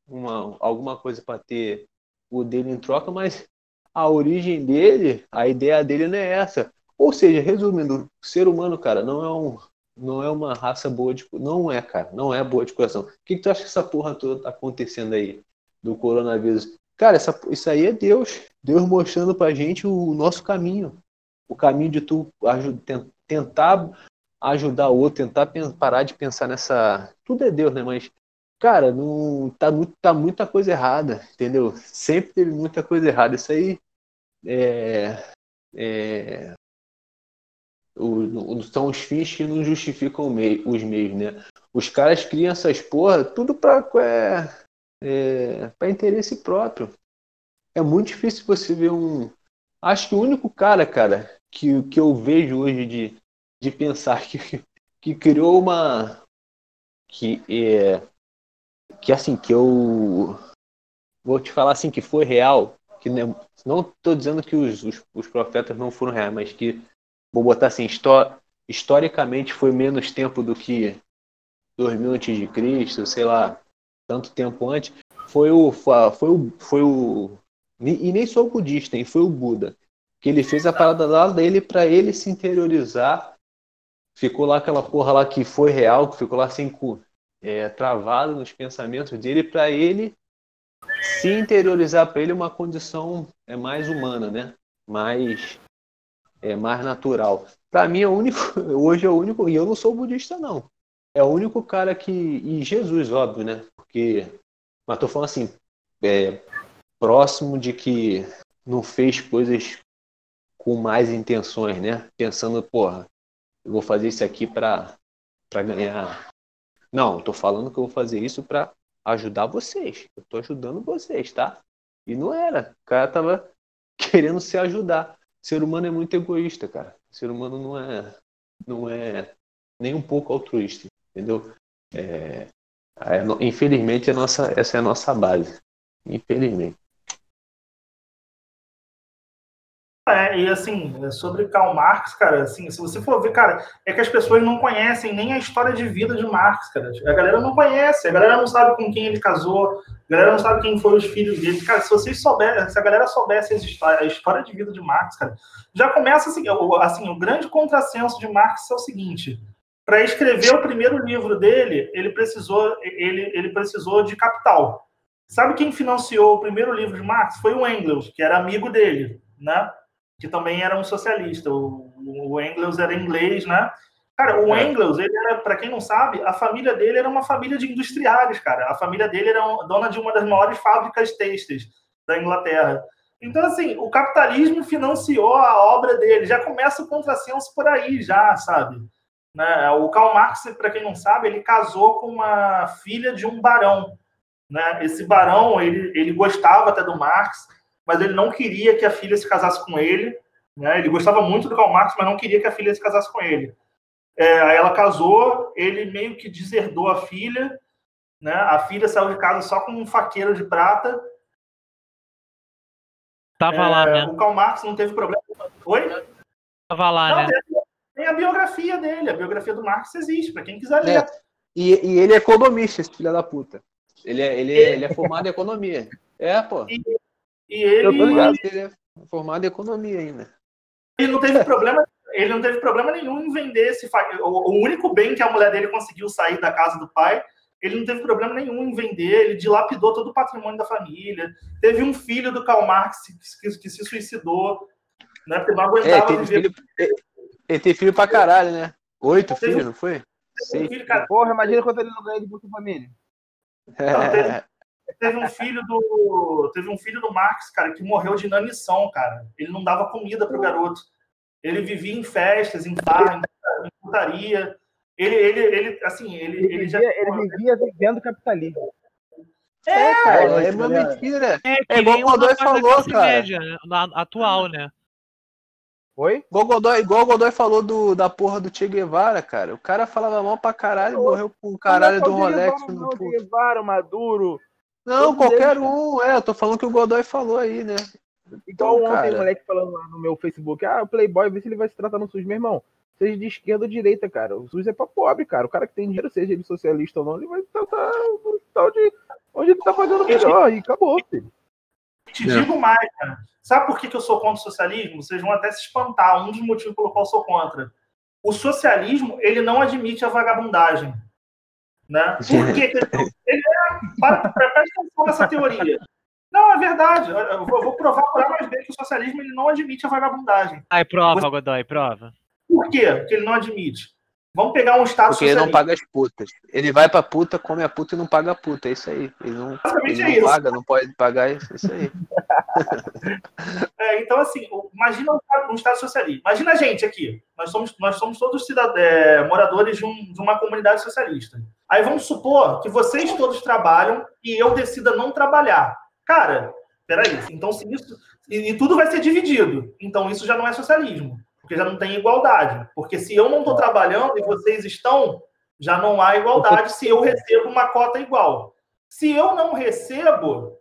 Speaker 1: uma, alguma coisa para ter o dele em troca, mas a origem dele, a ideia dele não é essa. Ou seja, resumindo, o ser humano, cara, não é um não é uma raça boa de não é, cara, não é boa de coração. O que, que tu acha que essa porra toda tá acontecendo aí do coronavírus? Cara, essa, isso aí é Deus, Deus mostrando pra gente o nosso caminho, o caminho de tu tentar ajudar o outro, tentar parar de pensar nessa, tudo é Deus, né? Mas cara, não tá, tá muita coisa errada, entendeu? Sempre teve muita coisa errada. Isso aí é, é o, são os fins que não justificam os meios, né? Os caras criam essas porra tudo para é, é, para interesse próprio. É muito difícil você ver um. Acho que o único cara, cara, que, que eu vejo hoje de, de pensar que, que criou uma. que é, que assim, que eu vou te falar assim, que foi real, que não estou dizendo que os, os, os, profetas não foram reais, mas que, vou botar assim, historicamente foi menos tempo do que 2000 antes de Cristo, sei lá, tanto tempo antes, foi o, foi o, foi o, e nem sou budista, hein, foi o Buda, que ele fez a parada lá dele para ele se interiorizar, ficou lá aquela porra lá que foi real, que ficou lá sem cu é, travado nos pensamentos dele para ele se interiorizar para ele uma condição é mais humana, né? Mais é mais natural. Para mim é o único, hoje é o único, e eu não sou budista não. É o único cara que e Jesus, óbvio, né? Porque mas tô falando assim, é, próximo de que não fez coisas com mais intenções, né? Pensando, porra, eu vou fazer isso aqui para para ganhar não, tô falando que eu vou fazer isso para ajudar vocês. Eu tô ajudando vocês, tá? E não era. O cara tava querendo se ajudar. Ser humano é muito egoísta, cara. O ser humano não é, não é nem um pouco altruísta, entendeu? É, é, infelizmente, a nossa, essa é a nossa base. Infelizmente.
Speaker 3: É, e assim, sobre Karl Marx, cara, assim, se você for ver, cara, é que as pessoas não conhecem nem a história de vida de Marx, cara. A galera não conhece, a galera não sabe com quem ele casou, a galera não sabe quem foram os filhos dele. Cara, se vocês souberem, se a galera soubesse a história de vida de Marx, cara, já começa assim, assim o grande contrassenso de Marx é o seguinte: para escrever o primeiro livro dele, ele precisou, ele, ele precisou de capital. Sabe quem financiou o primeiro livro de Marx? Foi o Engels, que era amigo dele, né? Que também era um socialista. O, o Engels era inglês, né? Cara, o é. Engels, ele era, para quem não sabe, a família dele era uma família de industriais, cara. A família dele era dona de uma das maiores fábricas têxteis da Inglaterra. Então, assim, o capitalismo financiou a obra dele. Já começa o contrassenso por aí, já, sabe? Né? O Karl Marx, para quem não sabe, ele casou com uma filha de um barão. Né? Esse barão, ele, ele gostava até do Marx, mas ele não queria que a filha se casasse com ele. Né? Ele gostava muito do Karl Marx, mas não queria que a filha se casasse com ele. É, aí ela casou, ele meio que deserdou a filha, né? A filha saiu de casa só com um faqueiro de prata.
Speaker 2: Tava é, lá, né?
Speaker 3: O Karl Marx não teve problema. Oi?
Speaker 2: Tava lá, não, né?
Speaker 3: Tem, tem, a biografia dele, a biografia do Marx existe, para quem quiser ler. É.
Speaker 1: E, e, ele é economista, esse filho da puta. Ele é, ele, é, ele é formado em economia. É, pô. E,
Speaker 3: e ele. Eu tô ligado
Speaker 1: ele é formado em economia ainda.
Speaker 3: Ele não teve problema. Ele não teve problema nenhum em vender esse. O único bem que a mulher dele conseguiu sair da casa do pai, ele não teve problema nenhum em vender. Ele dilapidou todo o patrimônio da família. Teve um filho do Karl Marx que, que se suicidou, né? Porque não aguentava
Speaker 1: é, viver. Filho, ele teve filho pra caralho, né? Oito filhos, não foi?
Speaker 4: Seis. Filho, cara. Porra, imagina quanto ele não ganha de Bolsa Família.
Speaker 3: Não, teve, teve um filho do teve um filho do Marx, cara, que morreu de inanição, cara. Ele não dava comida pro garoto. Ele vivia em festas, em bar, em putaria. Ele, ele, ele, assim, ele, ele,
Speaker 4: ele
Speaker 3: já
Speaker 4: ele vivia vivendo capitalismo.
Speaker 1: É,
Speaker 4: cara,
Speaker 1: cara, é uma mentira.
Speaker 2: É,
Speaker 1: É igual o Godoy falou, cara.
Speaker 2: média, né, na- atual, né?
Speaker 4: Oi?
Speaker 1: Igual o Godoy, igual o Godoy falou do, da porra do Che Guevara, cara. O cara falava mal pra caralho e morreu com o caralho
Speaker 4: é
Speaker 1: do
Speaker 4: o
Speaker 1: Rolex.
Speaker 4: Guevara,
Speaker 1: no
Speaker 4: não. Guevara, Maduro.
Speaker 1: Não,
Speaker 4: todos
Speaker 1: qualquer
Speaker 4: eles,
Speaker 1: um. É, eu tô falando que o Godoy falou aí, né?
Speaker 4: Igual
Speaker 1: Então,
Speaker 4: ontem
Speaker 1: cara.
Speaker 4: o moleque falando lá no meu Facebook, ah, o Playboy, vê se ele vai se tratar no SUS, meu irmão. Seja de esquerda ou direita, cara. O SUS é pra pobre, cara. O cara que tem dinheiro, seja ele socialista ou não, ele vai tratar no hospital de onde ele tá pagando melhor. E acabou, filho.
Speaker 3: Te
Speaker 1: É.
Speaker 3: digo mais, cara. Sabe por que, que eu sou contra o socialismo? Vocês vão até se espantar. Um dos motivos pelo qual eu sou contra. O socialismo, ele não admite a vagabundagem. Né? Por que que ele, ele é... Para, presta atenção nessa teoria. Não, é verdade. Eu vou, eu vou provar por A mais B que o socialismo ele não admite a vagabundagem.
Speaker 2: Ai, prova,
Speaker 3: Você-
Speaker 2: Godoy, prova.
Speaker 3: Por quê que ele não admite? Vamos pegar um Estado
Speaker 1: Porque ele não
Speaker 3: socialista.
Speaker 1: paga as putas. Ele vai pra puta, come a puta e não paga a puta. É isso aí. Ele não,
Speaker 3: Basicamente
Speaker 1: ele
Speaker 3: é
Speaker 1: não
Speaker 3: isso.
Speaker 1: paga, não pode pagar isso. Isso aí.
Speaker 3: É, então, assim, imagina um, Estado- um Estado socialista. Imagina a gente aqui. Nós somos, nós somos todos cidad- é, moradores de, um- de uma comunidade socialista. Aí vamos supor que vocês todos trabalham e eu decida não trabalhar. Cara, peraí. Então, se isso. E, e tudo vai ser dividido. Então, isso já não é socialismo. Porque já não tem igualdade. Porque se eu não estou trabalhando e vocês estão, já não há igualdade se eu recebo uma cota igual. Se eu não recebo,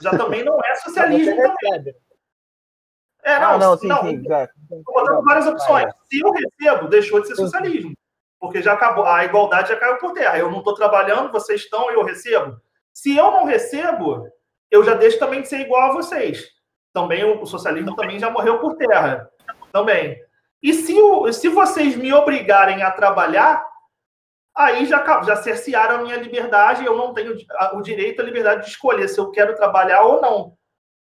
Speaker 3: já também não é socialismo também. É, não,
Speaker 4: ah, não, sim,
Speaker 3: não,
Speaker 4: sim. exato.
Speaker 3: Tô botando várias opções. Se eu recebo, deixou de ser socialismo. Porque já acabou, a igualdade já caiu por terra. Eu não estou trabalhando, vocês estão e eu recebo. Se eu não recebo, eu já deixo também de ser igual a vocês. Também o, o socialismo também já morreu por terra. Também. E se, o, se vocês me obrigarem a trabalhar, aí já, já cercearam a minha liberdade. Eu não tenho o direito à liberdade de escolher se eu quero trabalhar ou não.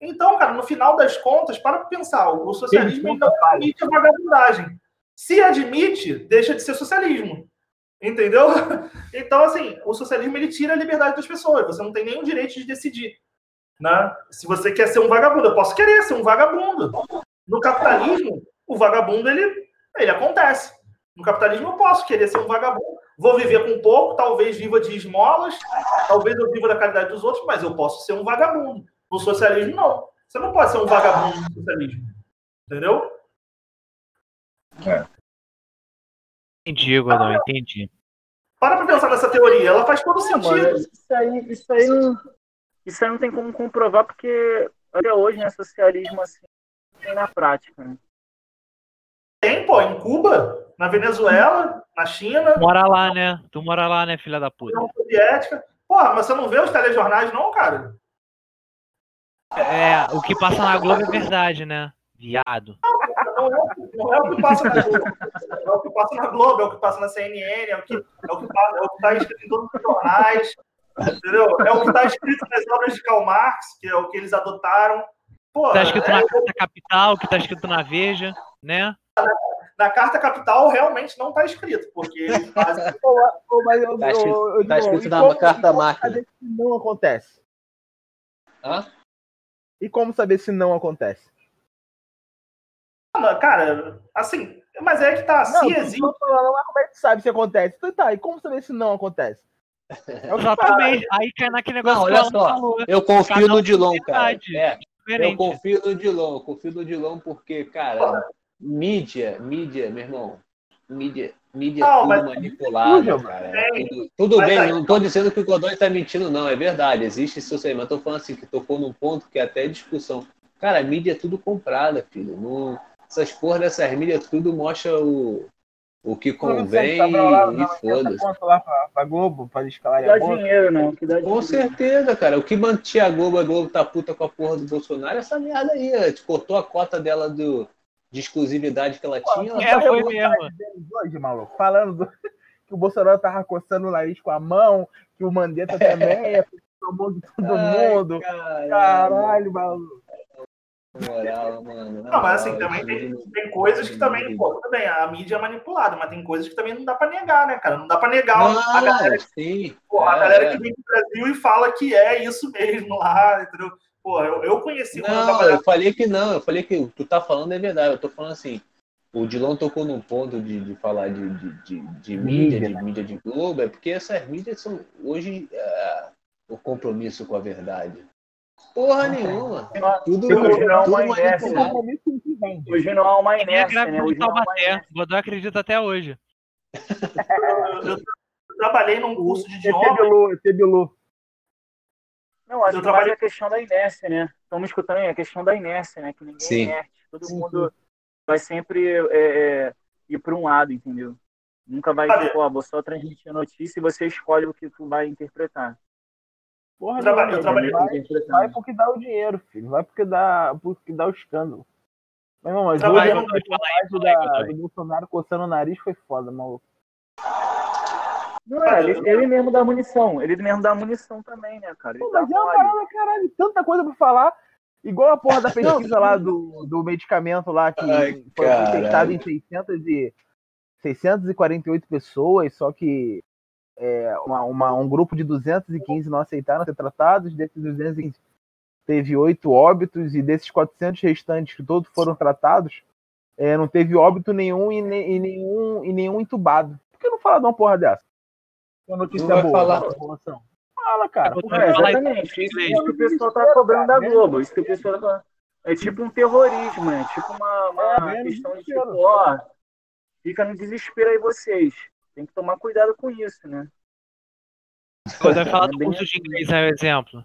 Speaker 3: Então, cara, no final das contas, para pensar, o socialismo não admite a vagabundagem. Se admite, deixa de ser socialismo. Entendeu? Então, assim, o socialismo ele tira a liberdade das pessoas. Você não tem nenhum direito de decidir. Né? Se você quer ser um vagabundo, eu posso querer ser um vagabundo. No capitalismo, o vagabundo ele, ele acontece. No capitalismo, eu posso querer ser um vagabundo. Vou viver com pouco, talvez viva de esmolas, talvez eu viva da caridade dos outros, mas eu posso ser um vagabundo. No socialismo, não. Você não pode ser um vagabundo no socialismo. Entendeu?
Speaker 2: Entendi, Godoy, entendi.
Speaker 3: Para pra pensar nessa teoria, ela faz todo
Speaker 5: É,
Speaker 3: sentido.
Speaker 5: isso aí, isso aí não, isso aí não tem como comprovar, porque até hoje, né, socialismo assim, tem na prática, né?
Speaker 3: Tem, pô, em Cuba, na Venezuela, na China,
Speaker 2: Mora lá, né? Tu mora lá, né, filha da puta?
Speaker 3: União Soviética. Porra, mas você não vê os telejornais, não, cara?
Speaker 2: É, o que passa na Globo é verdade, né? Viado.
Speaker 3: Não é, não é o que passa na Globo. É o que passa na Globo, é o que passa na CNN, é o que, é o que, passa, é o que tá escrito em todos os jornais. Entendeu? É o que está escrito nas obras de Karl Marx, que é o que eles adotaram. Pô,
Speaker 2: Tá escrito
Speaker 3: é,
Speaker 2: na Carta Capital, que tá escrito na Veja, né?
Speaker 3: Na Carta Capital realmente não está escrito, porque eles fazem.
Speaker 4: Ô, mas eu-
Speaker 1: Tá escrito- tá escrito na
Speaker 4: como-
Speaker 1: carta máquina.
Speaker 4: não acontece?
Speaker 1: Hã?
Speaker 4: E como saber se não acontece?
Speaker 3: Cara, assim, mas é que tá.
Speaker 4: Não,
Speaker 3: Se existe.
Speaker 4: falando, como é que tu sabe se acontece? Então tá, e como saber se não acontece? É.
Speaker 2: Exatamente. Aí cai naquele negócio
Speaker 1: Não, olha só.
Speaker 2: falou.
Speaker 1: Eu confio
Speaker 2: Cada
Speaker 1: no Dilon, cara. É, eu confio no Dilon, eu confio no Dilon porque, cara, mídia, mídia, meu irmão, mídia, mídia
Speaker 3: Não,
Speaker 1: tudo
Speaker 4: Tudo,
Speaker 1: cara.
Speaker 3: é.
Speaker 1: Tudo, tudo bem,
Speaker 3: aí-
Speaker 1: não tô dizendo que o Godoy tá mentindo, não, é verdade, existe isso aí, mas tô falando assim, que tocou num ponto que é até discussão. Cara, a mídia é tudo comprada, filho. Não, essas porra dessas mídias tudo mostra o, o que convém
Speaker 4: Tá lá,
Speaker 1: e foda-se.
Speaker 4: lá pra, pra Globo, pra escalar
Speaker 5: Que dá dinheiro, não. Que dá
Speaker 1: Com
Speaker 5: dinheiro.
Speaker 1: certeza, cara. O que mantinha a Globo, a Globo tá puta com a porra do Bolsonaro, é essa merda aí. Ela cortou a cota dela do, de exclusividade que ela tinha. ela
Speaker 2: É, foi mesmo.
Speaker 4: Hoje, maluco, falando do- que o Bolsonaro tava coçando o nariz com a mão, que o Mandetta também é tomou de todo
Speaker 1: Ai,
Speaker 4: mundo.
Speaker 1: Caralho,
Speaker 4: Caralho, maluco.
Speaker 1: moral, mano.
Speaker 3: Não, mas assim,
Speaker 1: moral,
Speaker 3: também tem, tem coisas que também, pô, tudo bem, a mídia é manipulada, mas tem coisas que também não dá pra negar, né, cara? Não dá pra negar a galera,
Speaker 1: Não, sim.
Speaker 3: pô, a
Speaker 1: é,
Speaker 3: galera
Speaker 1: é.
Speaker 3: que vem pro Brasil e fala que é isso mesmo lá, entendeu? Pô, eu, eu conheci eu
Speaker 1: Não,
Speaker 3: trabalhava.
Speaker 1: eu falei que não, eu falei que o que tu tá falando é verdade. Eu tô falando assim, o Dilon tocou num ponto de, de falar de, de, de, de mídia,
Speaker 4: Mídia,
Speaker 1: de
Speaker 4: né?
Speaker 1: mídia de Globo, é porque essas mídias são hoje. é, o compromisso com a verdade? Porra nenhuma. Tudo,
Speaker 5: Hoje não é uma inércia,
Speaker 4: vende.
Speaker 5: Hoje não há uma
Speaker 2: É
Speaker 5: inércia,
Speaker 2: grave
Speaker 5: né? Hoje não há uma inércia.
Speaker 2: Acredita até hoje.
Speaker 3: Eu, eu trabalhei num curso de idioma.
Speaker 4: Bilu, ET Bilu.
Speaker 5: Não, acho que mais a questão da inércia, né? Estamos escutando aí a questão da inércia, né? Que ninguém
Speaker 1: Sim.
Speaker 5: é inerte. Todo
Speaker 4: Sim,
Speaker 5: mundo vai sempre é, é, ir para um lado, entendeu? Nunca vai, tipo, ó, vou só transmitir a notícia e você escolhe o que tu vai interpretar.
Speaker 4: Porra,
Speaker 3: Eu traba-
Speaker 4: nenhuma,
Speaker 3: eu trabalhei-
Speaker 4: vai,
Speaker 5: Interpretar.
Speaker 4: vai porque dá o dinheiro, filho. Vai porque dá, porque dá o escândalo. Meu irmão, mas hoje reportagem da, do Bolsonaro coçando o nariz foi foda, maluco.
Speaker 5: Não, é, ele, ele mesmo dá munição. Ele mesmo dá munição também, né, cara?
Speaker 4: Pô, mas é uma parada, caralho, tanta coisa pra falar. Igual a porra da pesquisa lá do, do medicamento lá que
Speaker 1: Ai,
Speaker 4: foi
Speaker 1: caralho.
Speaker 4: testado em 600 e, 648 pessoas, só que é, uma, uma- um grupo de 215 não aceitaram ser tratados, desses 215 teve oito óbitos e desses 400 restantes que todos foram tratados, é, não teve óbito nenhum e, ne- e nenhum e nenhum entubado. Por que não fala de uma porra dessa? Uma notícia
Speaker 1: Não vai
Speaker 4: boa
Speaker 1: falar.
Speaker 4: população. Fala, cara.
Speaker 5: É,
Speaker 4: é,
Speaker 2: falar
Speaker 5: exatamente. Isso, isso que o pessoal tá cobrando da Globo. Isso que o pessoal tá... É tipo um terrorismo, é tipo uma, uma
Speaker 4: É, é,
Speaker 5: questão de tipo, ó, fica no desespero aí vocês. Tem que tomar cuidado com isso, né?
Speaker 2: Godoy fala do
Speaker 5: É bem
Speaker 2: curso de
Speaker 5: assim.
Speaker 2: inglês, é o exemplo.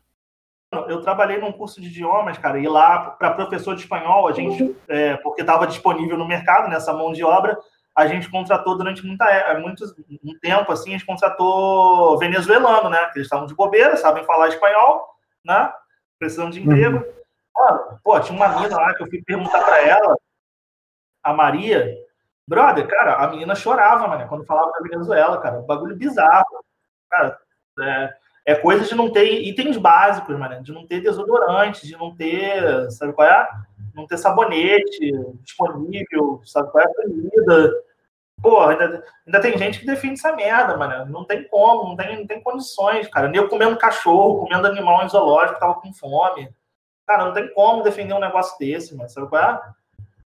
Speaker 3: Eu trabalhei num curso de idiomas, cara, e lá, para professor de espanhol, a gente, é, porque estava disponível no mercado, nessa mão de obra, a gente contratou durante muita, é, muitos, um tempo, assim, a gente contratou venezuelano, né? Que eles estavam de bobeira, sabem falar espanhol, né? Precisando de emprego. Mano, pô, tinha uma mina lá que eu fui perguntar para ela, a Maria. Brother, cara, a menina chorava, mano, quando falava da Venezuela, cara. Bagulho bizarro. Cara, é, é coisa de não ter itens básicos, mano, de não ter desodorante, de não ter, sabe qual é? Não ter sabonete disponível, sabe qual é? Comida. Porra, ainda, ainda tem gente que defende essa merda, mano. Não tem como, não tem, não tem condições, cara. Nem eu comendo cachorro, comendo animal em zoológico, tava com fome. Cara, não tem como defender um negócio desse, mano. Sabe qual é?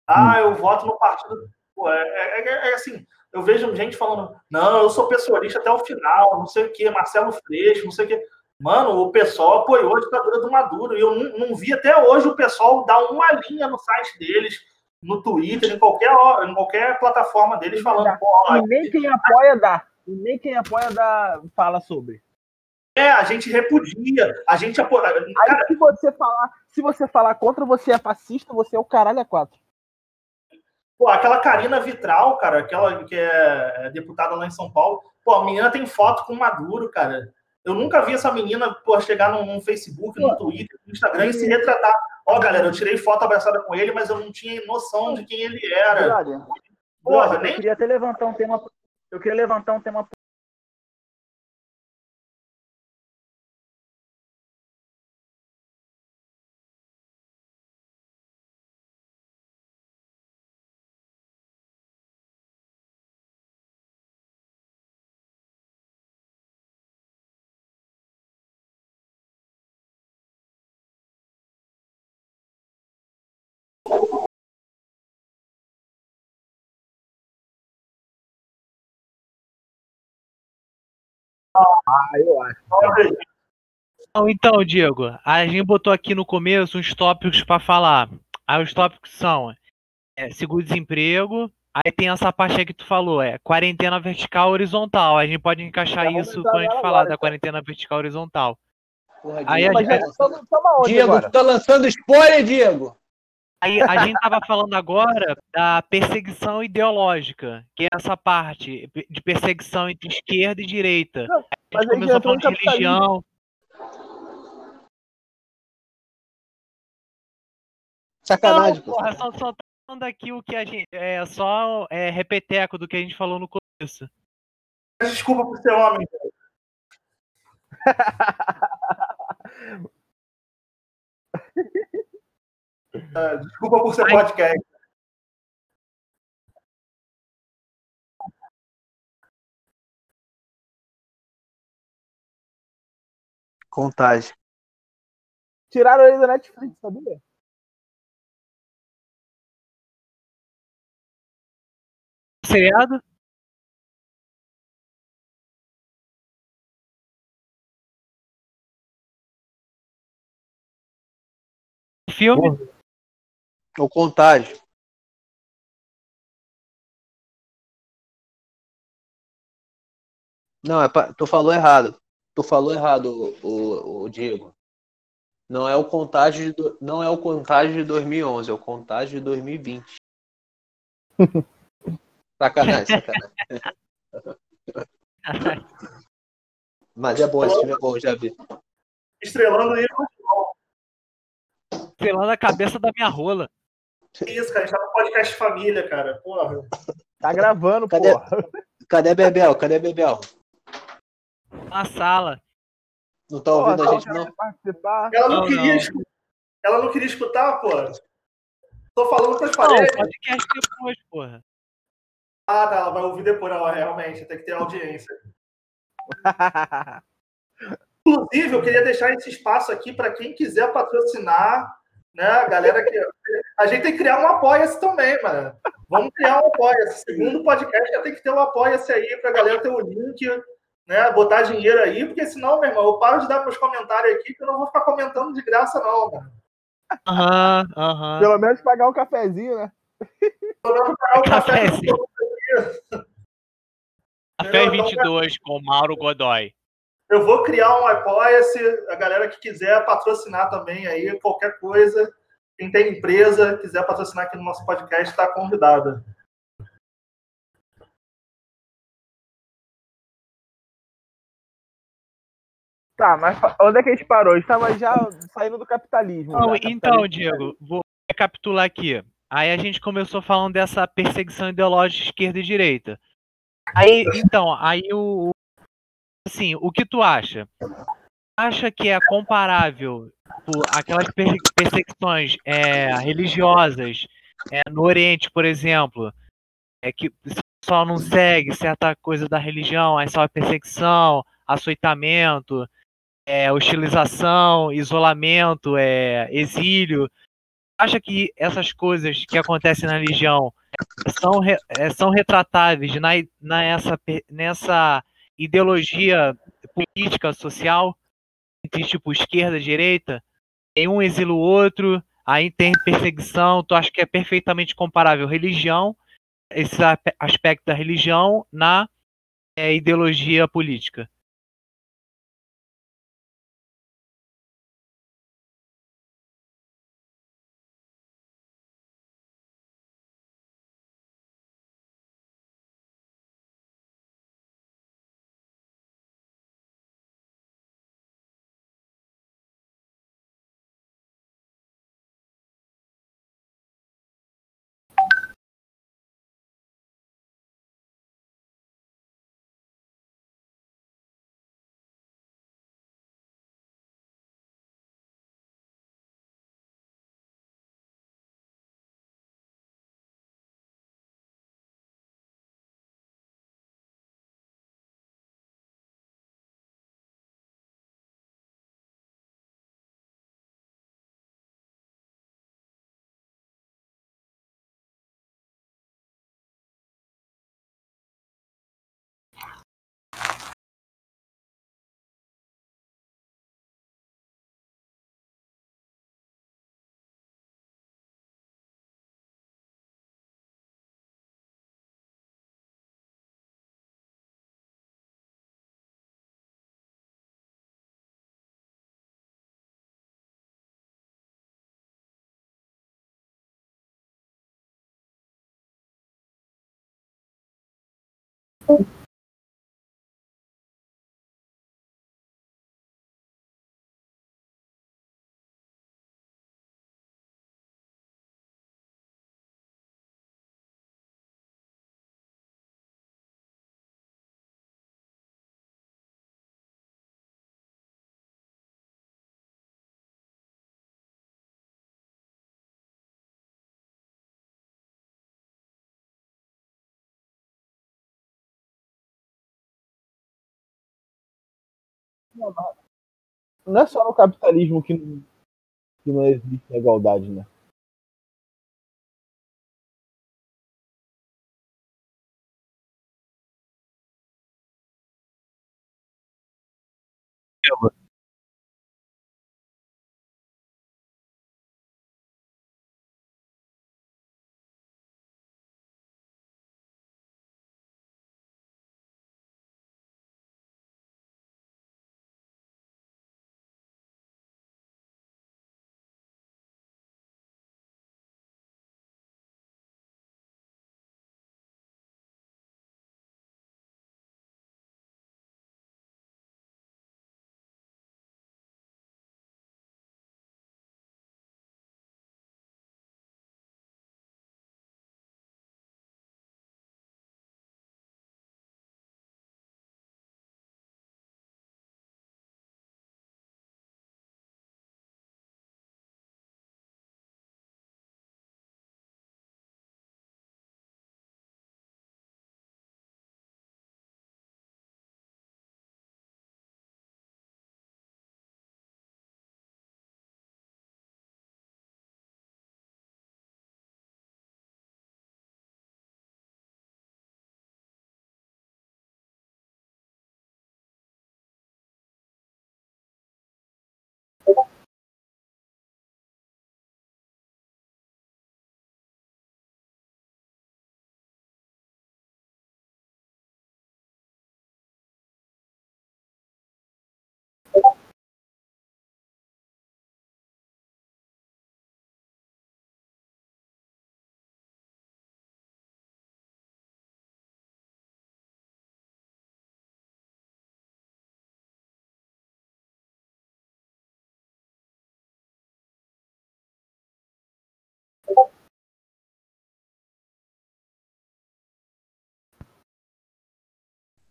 Speaker 3: Ah, eu voto no partido. Pô, é, é- é- é assim, eu vejo gente falando, não, eu sou pessoalista até o final, não sei o quê, Marcelo Freixo, não sei o quê. Mano, o pessoal apoiou a ditadura do Maduro e eu não, não vi até hoje o pessoal dar uma linha no site deles, no Twitter, em qualquer, em qualquer plataforma deles falando,
Speaker 4: E nem quem apoia dá. E nem quem apoia dá fala sobre.
Speaker 3: é, a gente repudia, a gente apoia.
Speaker 4: Aí se você falar, se você falar contra, você é fascista, você é o caralho a quatro.
Speaker 3: Pô, aquela Karina Vitral, cara, aquela que é deputada lá em São Paulo, pô, a menina tem foto com o Maduro, cara. Eu nunca vi essa menina pô, chegar num, num Facebook, no Twitter, no Instagram e se retratar. Ó, galera, eu tirei foto abraçada com ele, mas eu não tinha noção de quem ele era. Porra,
Speaker 5: brother,
Speaker 3: nem-
Speaker 5: eu queria até levantar um tema. Eu queria levantar um tema
Speaker 4: Ah, eu acho.
Speaker 2: Não, Então, Diego, a gente botou aqui no começo uns tópicos para falar. Aí os tópicos são é, seguro-desemprego, aí tem essa parte aí que tu falou, é quarentena vertical horizontal. A gente pode encaixar
Speaker 4: vamos
Speaker 2: isso quando a gente falar
Speaker 4: agora,
Speaker 2: da
Speaker 4: então.
Speaker 2: quarentena vertical horizontal.
Speaker 1: Porra,
Speaker 2: Aí
Speaker 1: Diego,
Speaker 2: a
Speaker 4: Mas
Speaker 2: gente-
Speaker 1: Diego, tá lançando spoiler, Diego?
Speaker 2: Aí a gente tava falando agora da perseguição ideológica, que é essa parte de perseguição entre esquerda e direita.
Speaker 4: Não,
Speaker 2: a gente começou falando de religião.
Speaker 1: Sacanagem,
Speaker 2: Não, porra, só, só tá falando aqui o que a gente. É só é, repeteco do que a gente falou no começo.
Speaker 3: Desculpa por ser homem. Ah, desculpa por ser
Speaker 2: Ai.
Speaker 3: podcast.
Speaker 1: Contagem.
Speaker 4: Tiraram ele da Netflix, sabia?
Speaker 2: Seriado? Filme? Porra.
Speaker 1: O Contágio. Não, é pa... tu falou errado. Tu falou errado, o, o, o Diego. Não é o contágio de, do- não é o contágio de 2011, é o contágio de 2020. Sacanagem, sacanagem. Mas é bom, esse filme é bom, já vi.
Speaker 3: Estrelando aí,
Speaker 2: Pelando a cabeça da minha rola.
Speaker 3: Que isso, cara. A gente tá no podcast família, cara. Porra.
Speaker 4: Tá gravando,
Speaker 1: Cadê?
Speaker 4: porra.
Speaker 1: Cadê Bebel? Cadê Bebel?
Speaker 2: Na sala.
Speaker 1: Não tá ouvindo
Speaker 4: Porra,
Speaker 1: a gente, não?
Speaker 4: participar.
Speaker 3: Ela não,
Speaker 2: Não,
Speaker 3: queria
Speaker 2: não.
Speaker 3: escu- Ela não queria escutar, pô. Tô falando pras
Speaker 2: Não,
Speaker 3: paredes.
Speaker 2: podcast depois, porra.
Speaker 3: Ah, tá. Ela vai ouvir depois, não, realmente. Tem que ter audiência. Inclusive, eu queria deixar esse espaço aqui para quem quiser patrocinar, né? A galera que. A gente tem que criar um apoia-se também, mano. Vamos criar um apoia-se. Segundo podcast, já tem que ter um apoia-se aí para a galera ter o link, né? Botar dinheiro aí, porque senão, meu irmão, eu paro de dar meus comentários aqui, que eu não vou ficar comentando de graça, não, mano.
Speaker 2: Aham, aham.
Speaker 4: Pelo menos pagar um cafezinho, né?
Speaker 3: Não vou pagar o café.
Speaker 2: Cafézinho. Café
Speaker 3: Então,
Speaker 2: 22 com Mauro Godoy.
Speaker 3: Eu vou criar um apoia-se, a galera que quiser patrocinar também aí, qualquer coisa. Quem tem empresa, quiser patrocinar aqui no nosso podcast, está convidada.
Speaker 4: Tá, mas onde é que a gente parou? A gente tava já saindo do capitalismo.
Speaker 2: Não,
Speaker 4: já.
Speaker 2: então,
Speaker 4: Capitalismo-
Speaker 2: Diego, vou recapitular aqui. Aí a gente começou falando dessa perseguição ideológica de esquerda e direita. Aí, então, aí o. Assim, o que tu acha? Acha que é comparável aquelas perse- perseguições é, religiosas é, no Oriente, por exemplo, é que pessoal não segue certa coisa da religião, aí só é perseguição, açoitamento, é, hostilização, isolamento, é, exílio. Acha que essas coisas que acontecem na religião são, re- é, são retratáveis na, na essa, pe- nessa ideologia política social tipo esquerda direita? Tem um exila o outro, aí tem perseguição. Tu acha que é perfeitamente comparável religião, esse aspecto da religião na é, ideologia política?
Speaker 4: Não é só no capitalismo que não, que não existe igualdade, né?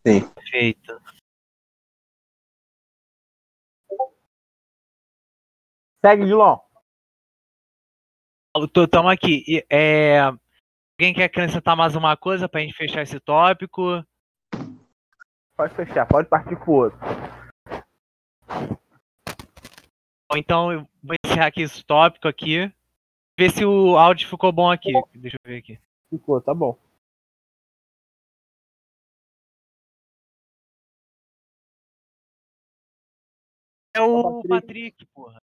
Speaker 2: Perfeito.
Speaker 4: Segue, Dilon.
Speaker 2: Tô- Tamo aqui. É... Alguém quer acrescentar mais uma coisa pra gente fechar esse tópico?
Speaker 4: Pode fechar, pode partir pro outro.
Speaker 2: Ou então eu vou encerrar aqui esse tópico aqui. Ver se o áudio ficou bom aqui. Deixa eu ver aqui.
Speaker 4: Ficou, tá bom.
Speaker 2: É o Patrick. Porra.